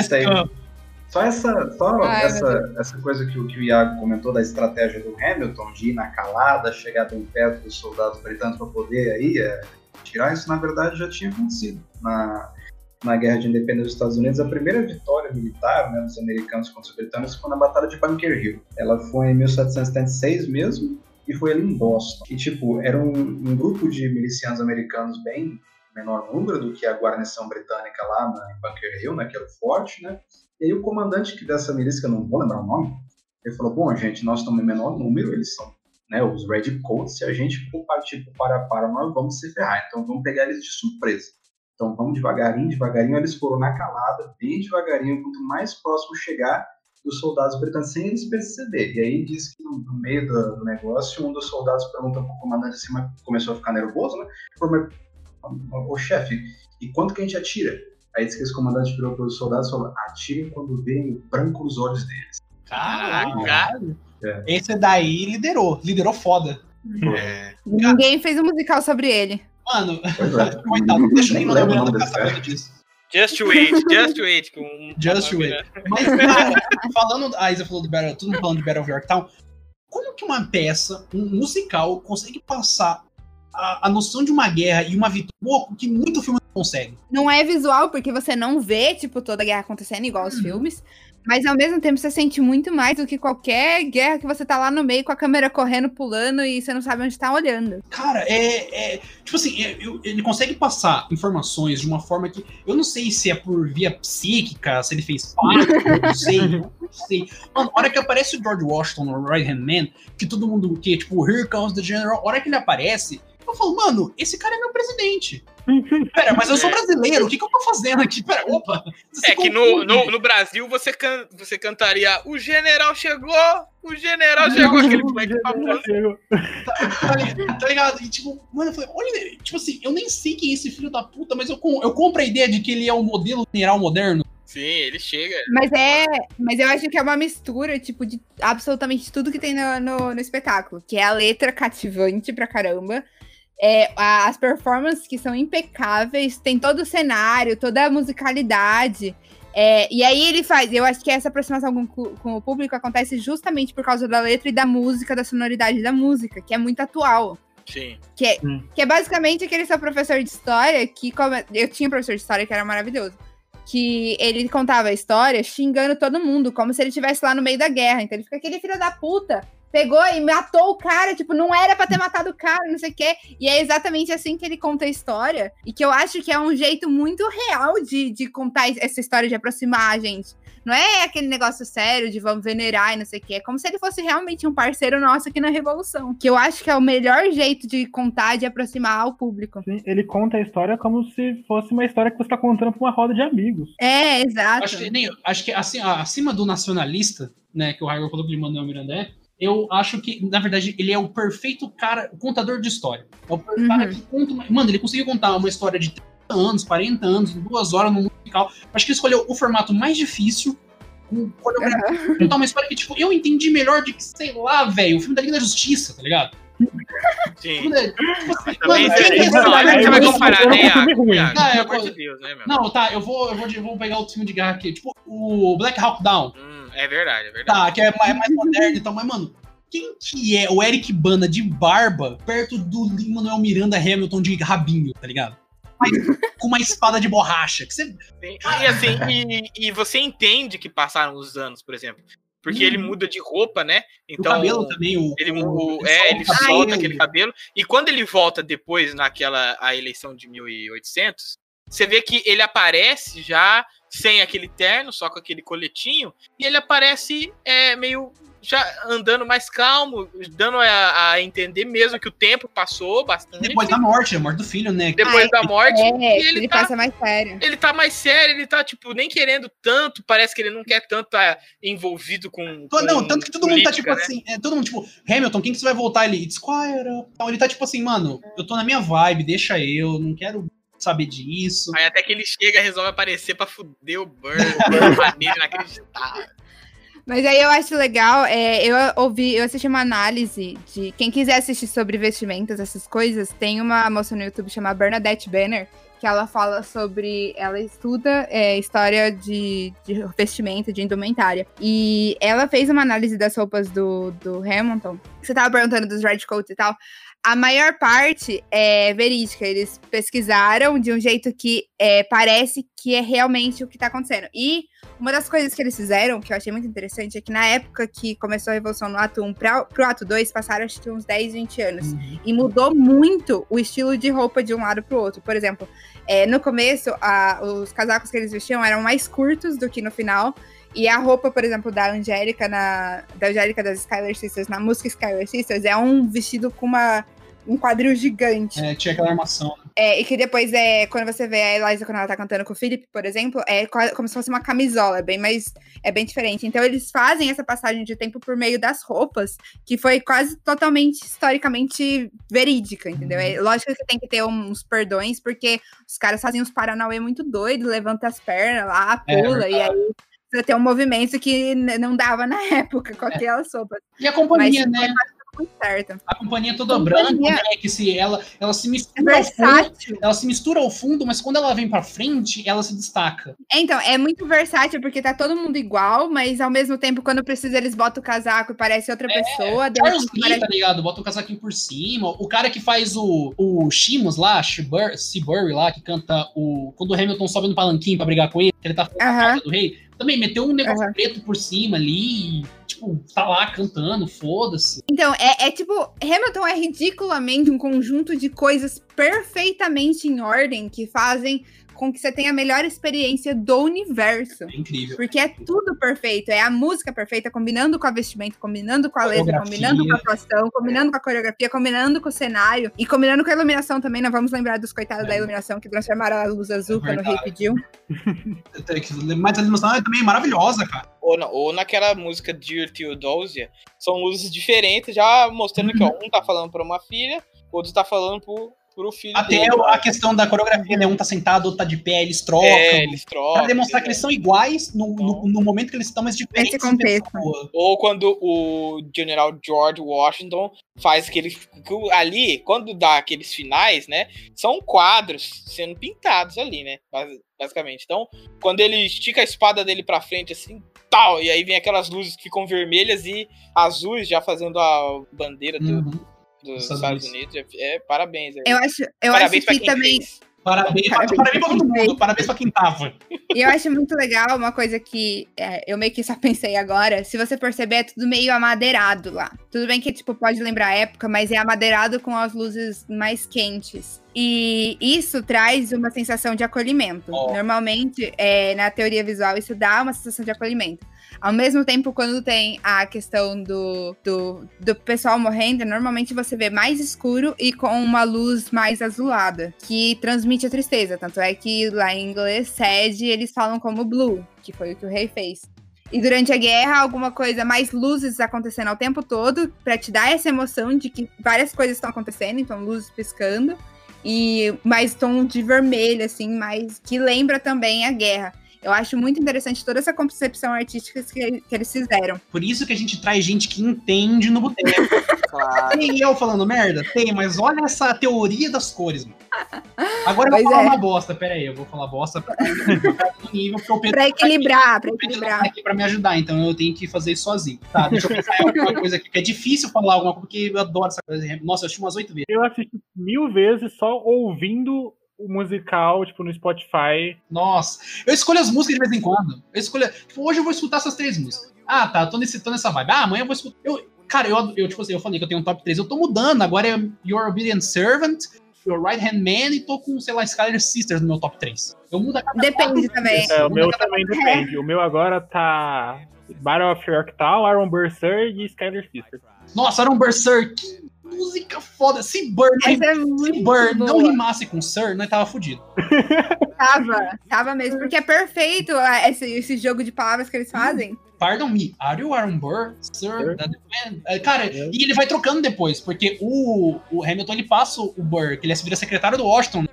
State. ah, Só essa, só Ai, essa, essa coisa que, o- que o Iago comentou da estratégia do Hamilton, de ir na calada, chegar bem perto dos soldados britânicos para poder aí é, tirar, isso na verdade já tinha acontecido. Na, na Guerra de Independência dos Estados Unidos, a primeira vitória militar né, dos americanos contra os britânicos foi na Batalha de Bunker Hill. Ela foi em 1776 mesmo, e foi ali em Boston. E, tipo, era um, um grupo de milicianos americanos bem menor número do que a guarnição britânica lá na, em Bunker Hill, naquele forte, né? E aí o comandante dessa milícia, que eu não vou lembrar o nome, ele falou, bom, gente, nós estamos em menor número, eles são né, os Red Coats, se a gente for partir pro para para, nós vamos se ferrar. Então vamos pegar eles de surpresa. Então vamos devagarinho, devagarinho, eles foram na calada, bem devagarinho, quanto mais próximo chegar dos soldados britânicos, sem eles perceber. E aí diz que no, no meio do, do negócio, um dos soldados pergunta pro comandante assim, mas começou a ficar nervoso, né? Falou, mas, ô chefe, e quanto que a gente atira? Aí diz que esse comandante virou para os soldados e falou: atirem quando verem o branco nos olhos deles. Caraca. Esse daí liderou, liderou foda. É. Ninguém fez um musical sobre ele. Mano, Pois é. coitado, deixa eu Nem lembrar do casamento disso. Just wait, just wait. Com Just wait. Mas, cara, falando. A Isa falou do Battle, todo mundo falando de Battle of Yorktown. Como que uma peça, um musical, consegue passar a, a noção de uma guerra e uma vitória que muito filme não consegue? Não é visual, porque você não vê, tipo, toda a guerra acontecendo igual os filmes. Mas ao mesmo tempo você sente muito mais do que qualquer guerra que você tá lá no meio com a câmera correndo, pulando e você não sabe onde tá olhando. Cara, é. é- tipo assim, é- eu- ele consegue passar informações de uma forma que. Eu não sei se é por via psíquica, se ele fez parte, não sei. Não sei. Mano, a hora que aparece o George Washington no Right Hand Man, que todo mundo. Que, tipo, Here comes the General, a hora que ele aparece, eu falo, mano, esse cara é meu presidente. Pera, mas eu sou É. brasileiro, o que, que eu tô fazendo aqui? Pera, opa. É que no, no, no Brasil você, can, você cantaria O general chegou! O general chegou! Aquele moleque famoso. Tá ligado? Tá ligado? E tipo, mano, eu falei, olha, tipo assim, eu nem sei quem é esse filho da puta, mas eu, com- eu compro a ideia de que ele é um modelo general moderno. Sim, ele chega. Mas é. Mas eu acho que é uma mistura, tipo, de absolutamente tudo que tem no, no, no espetáculo. Que é a letra cativante pra caramba. É, a- as performances que são impecáveis, tem todo o cenário, toda a musicalidade. É, e aí ele faz, eu acho que essa aproximação com, com o público acontece justamente por causa da letra e da música, da sonoridade da música, que é muito atual. Sim. Que é, Hum. que é basicamente aquele seu professor de história que. come- Eu tinha um professor de história que era maravilhoso. Que ele contava a história xingando todo mundo, como se ele estivesse lá no meio da guerra. Então ele fica aquele filho da puta. Pegou e matou o cara, tipo, não era pra ter matado o cara, não sei o quê. E é exatamente assim que ele conta a história. E que eu acho que é um jeito muito real de, de contar essa história, de aproximar a gente. Não é aquele negócio sério de vamos venerar e não sei o quê. É como se ele fosse realmente um parceiro nosso aqui na Revolução. Que eu acho que é o melhor jeito de contar, de aproximar ao público. Sim, Ele conta a história como se fosse uma história que você tá contando pra uma roda de amigos. É, exato. Acho que, nem, acho que assim, acima do nacionalista, né, que o Raigor falou que o Manuel Miranda é, eu acho que, na verdade, ele é o perfeito cara, o contador de história. É o Uhum. cara que conta. uma- Mano, ele conseguiu contar uma história de 30 anos, 40 anos, em duas horas no musical. Acho que ele escolheu o formato mais difícil. Com coreografia, contar uma história que, tipo, eu entendi melhor de que, sei lá, velho, o filme da Liga da Justiça, tá ligado? O Sim. filme da- tipo assim, Também mano, não, sabe- aí você vai eu- comparar, eu- né, eu- eu- Iago? eu- Não, eu- Deus, né, meu? Não, tá, eu vou, eu vou, de- vou pegar outro filme de guerra aqui. Tipo, o Black Hawk Down. Hum, é verdade, é verdade. Tá, que é mais, é mais moderno e tal, mas, mano, quem que é o Eric Bana de barba perto do Lin-Manuel Miranda Hamilton de rabinho, tá ligado? Mas com uma espada de borracha. Que você... Sim. E assim, e, e você entende que passaram os anos, por exemplo. Porque ele muda de roupa, né? Então. o cabelo também, o. Ele, o- o- é, ele solta solta aquele cabelo. E quando ele volta depois naquela a eleição de 1800, você vê que ele aparece já sem aquele terno, só com aquele coletinho, e ele aparece é, meio já andando mais calmo, dando a, a entender mesmo que o tempo passou bastante. Depois da morte, a morte do filho, né? Depois da morte. É, e ele, ele tá, passa mais sério. ele tá mais sério, ele tá, tipo, nem querendo tanto, parece que ele não quer tanto estar envolvido com. To- Não, com tanto que todo mundo tá política, tipo né? assim, é, todo mundo tipo, Hamilton, quem que você vai voltar ali? Up. Então ele tá tipo assim, mano, eu tô na minha vibe, deixa eu, não quero saber disso. Aí até que ele chega, resolve aparecer pra fuder o Burn, o Burn maneiro, inacreditável. Mas aí eu acho legal, é, eu ouvi, eu assisti uma análise de quem quiser assistir sobre vestimentas, essas coisas, tem uma moça no YouTube chamada Bernadette Banner, que ela fala sobre. Ela estuda é, história de, de vestimenta, de indumentária. E ela fez uma análise das roupas do, do Hamilton. Você tava perguntando dos red coats e tal. A maior parte é verídica. Eles pesquisaram de um jeito que é, parece que é realmente o que tá acontecendo. E uma das coisas que eles fizeram, que eu achei muito interessante, é que na época que começou a Revolução no ato 1 pra, pro ato 2, passaram acho que uns 10, 20 anos. E mudou muito o estilo de roupa de um lado pro outro. Por exemplo, é, no começo, a- os casacos que eles vestiam eram mais curtos do que no final. E a roupa, por exemplo, da Angélica, na, da Angélica das Skylar Sisters, na música Skylar Sisters, é um vestido com uma, um quadril gigante. É, tinha aquela armação. É, e que depois, é, quando você vê a Eliza quando ela tá cantando com o Philip, por exemplo, é como se fosse uma camisola, é bem mais, é bem diferente. Então eles fazem essa passagem de tempo por meio das roupas, que foi quase totalmente historicamente verídica, entendeu? É, lógico que você tem que ter uns perdões, porque os caras fazem uns paranauê muito doidos, levanta as pernas lá, É pula, e aí você tem um movimento que não dava na época com aquelas roupas. E a companhia, Mas né? Muito certo. A companhia toda Companhia. branca, né? Que se ela, ela se É mistura ao fundo. Ela se mistura ao fundo, mas quando ela vem pra frente, ela se destaca. É, Então, é muito versátil porque tá todo mundo igual, mas ao mesmo tempo, quando precisa, eles botam o casaco e parece outra pessoa. de Charles Lee, parece- tá ligado? Bota um casaquinho por cima. O cara que faz o, o Shimos lá, Seabury Seabury lá, que canta o. Quando o Hamilton sobe no palanquinho pra brigar com ele, que ele tá falando Aham. do rei, também meteu um negócio preto por cima ali. Tipo, tá lá cantando, foda-se. Então, é, é tipo, Hamilton é ridiculamente um conjunto de coisas perfeitamente em ordem que fazem com que você tenha a melhor experiência do universo. É incrível. Porque é tudo perfeito. É a música perfeita, combinando com a vestimenta, combinando com a letra, combinando com a atuação, combinando com a coreografia, combinando com o cenário e combinando com a iluminação também. Não vamos lembrar dos coitados É. da iluminação que transformaram a luz azul quando o rei pediu. Mas a animação é também maravilhosa, cara. Ou, na- ou naquela música Dear Theodosia, são luzes diferentes, já mostrando que ó, um tá falando pra uma filha, o outro tá falando pro, pro filho Até dele. a questão da coreografia, né? Um tá sentado, outro tá de pé, eles trocam. É, eles trocam. Pra demonstrar que eles são iguais no, no, no momento que eles estão, mas diferentes. Contexto. Ou quando o General George Washington faz aqueles. Ali, quando dá aqueles finais, né? São quadros sendo pintados ali, né? basi- Basicamente. Então, quando ele estica a espada dele pra frente, assim, tal, e aí vem aquelas luzes que ficam vermelhas e azuis, já fazendo a bandeira do- Uhum. Dos Estados Estados Unidos. É, é, parabéns. Eu acho, eu parabéns acho pra que quem também. fez. Parabéns, Parabéns. parabéns pra todo mundo. Parabéns pra quem tava. E eu acho muito legal uma coisa que é, eu meio que só pensei agora. Se você perceber, é tudo meio amadeirado lá. Tudo bem que, tipo, pode lembrar a época, mas é amadeirado com as luzes mais quentes. E isso traz uma sensação de acolhimento. Ó. Normalmente, é, na teoria visual, isso dá uma sensação de acolhimento. Ao mesmo tempo, quando tem a questão do, do, do pessoal morrendo, normalmente você vê mais escuro e com uma luz mais azulada, que transmite a tristeza. Tanto é que lá em inglês, sad, eles falam como blue, que foi o que o rei fez. E durante a guerra, alguma coisa, mais luzes acontecendo ao tempo todo, pra te dar essa emoção de que várias coisas estão acontecendo, então luzes piscando, e mais tom de vermelho, assim, mais que lembra também a guerra. Eu acho muito interessante toda essa concepção artística que, que eles fizeram. Por isso que a gente traz gente que entende no boteco. Claro. Tem eu falando merda? Tem, mas olha essa teoria das cores, mano. Agora eu Pois vou falar é. uma bosta. Pera aí, eu vou falar bosta pra no nível, porque o Pedro Pra tá aqui- equilibrar, pra o Pedro equilibrar. tá aqui pra me ajudar, então eu tenho que fazer isso sozinho. Tá, deixa eu pensar em alguma coisa aqui, que é difícil falar alguma coisa, porque eu adoro essa coisa. Nossa, eu assisti umas oito vezes. Eu assisti mil vezes só ouvindo o musical, tipo, no Spotify. Nossa, eu escolho as músicas de vez em quando. Eu escolho. Tipo, hoje eu vou escutar essas três músicas. Ah, tá, tô, nesse, tô nessa vibe. Ah, amanhã eu vou escutar. Eu, cara, eu, eu, tipo assim, eu falei que eu tenho um top 3. Eu tô mudando. Agora é Your Obedient Servant, Your Right Hand Man e tô com, sei lá, Skyler Sisters no meu top 3. Eu mudo a cada Depende também. É, o meu também depende. O meu agora tá Battle of Yorktown, Aaron Burr Sir e Skyler Sister. Nossa, um Berserk. Música foda. Se Burr, não, Essa é se Burr não rimasse com Sir, nós tava fudido. Tava, tava mesmo. Porque é perfeito ah, esse, esse jogo de palavras que eles fazem. Pardon me, are you Aaron Burr? Sir? Sir. that man?" É, Cara, e ele vai trocando depois, porque o, o Hamilton ele passa o Burr, que ele vira secretário do Washington.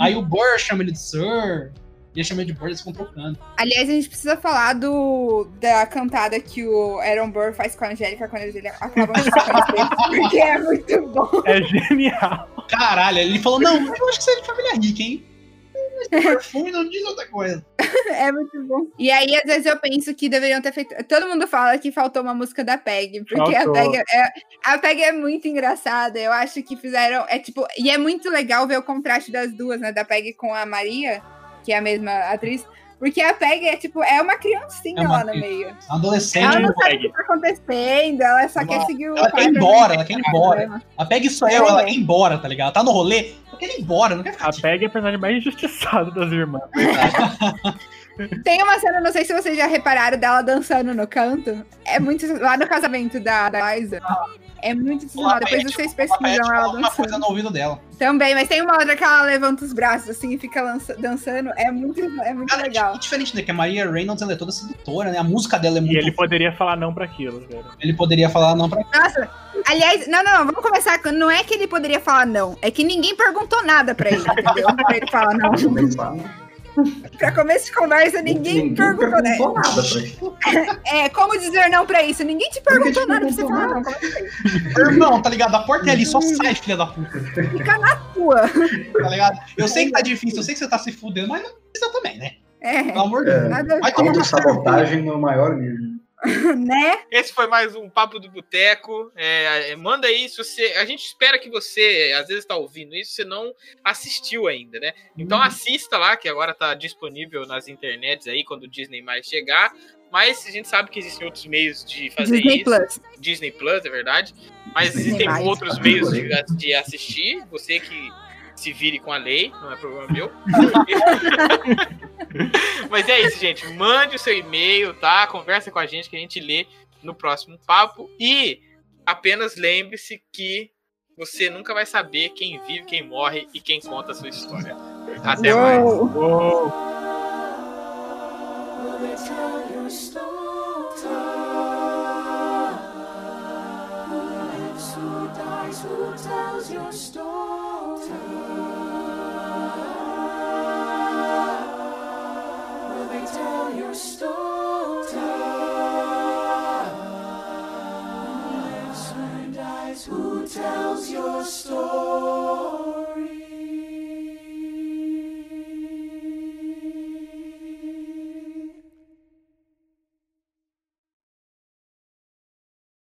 Aí o Burr chama ele de Sir, e ele chama ele de Burr, eles ficam trocando. Aliás, a gente precisa falar do, da cantada que o Aaron Burr faz com a Angélica quando eles acabam de se conhecer. Porque é muito bom. É genial. Caralho, ele falou: Não, eu acho que você é de família rica, hein? Perfume não diz outra coisa. É muito bom. E aí, às vezes, eu penso que deveriam ter feito. Todo mundo fala que faltou uma música da Peg, porque a. Peg, é... a Peg é muito engraçada. Eu acho que fizeram. É tipo. E é muito legal ver o contraste das duas, né? Da Peg com a Maria, que é a mesma atriz. Porque a Peg é tipo, é uma criancinha É uma lá no meio. Adolescente, Ela não sabe o Peg. que tá acontecendo, ela só Não, quer seguir o. ela quer ir embora, ela quer ir embora. a Peg só eu, ela quer ir embora, tá ligado? Tá no rolê, ela quer ir embora, não quer ficar A. Peg é a personagem mais injustiçada das irmãs. Tem uma cena, não sei se vocês já repararam, dela dançando no canto. É muito. Lá no casamento da, da Liza. É muito ensinado. Depois vocês pesquisam ela uma coisa dançando. no ouvido dela. Também, mas tem uma outra que ela levanta os braços assim e fica lança- dançando. É muito, é muito Cara, legal. é diferente, né? Que a Maria Reynolds ela é toda sedutora, né? A música dela é muito. E ele poderia falar não pra aquilo, velho. ele poderia falar não pra. Nossa, aliás, não, não, não, vamos começar. com- Não é que ele poderia falar não, é que ninguém perguntou nada pra ele, entendeu? pra ele falar não. Pra começo de conversa, ninguém, perguntou, né? perguntou nada pra ele. É, como dizer não pra isso? Ninguém te perguntou nada pra você perguntou falar não. nada. Assim? Irmão, tá ligado? A porta é ali, só sai, filha da puta. Fica na tua. Tá ligado? Eu sei que tá difícil, eu sei que você tá se fudendo, mas não precisa também, né? É, Pelo amor de Deus. É, nada seu cu. Autossabotagem no maior nível. né? Esse foi mais um Papo do Boteco. É, é, manda aí se você. A gente espera que você, às vezes, está ouvindo isso, você não assistiu ainda, né? Então assista lá, que agora tá disponível nas internets aí, quando o Disney mais chegar. Mas a gente sabe que existem outros meios de fazer Disney isso. Plus. Disney Plus, é verdade. Mas Disney existem mais. outros meios de, de assistir. Você que se vire com a lei, não é problema meu. Mas é isso, gente. Mande o seu e-mail, tá? Conversa com a gente que a gente lê no próximo papo. E apenas lembre-se que você nunca vai saber quem vive, quem morre e quem conta a sua história. Até mais. Uou. Uou. who tells your story?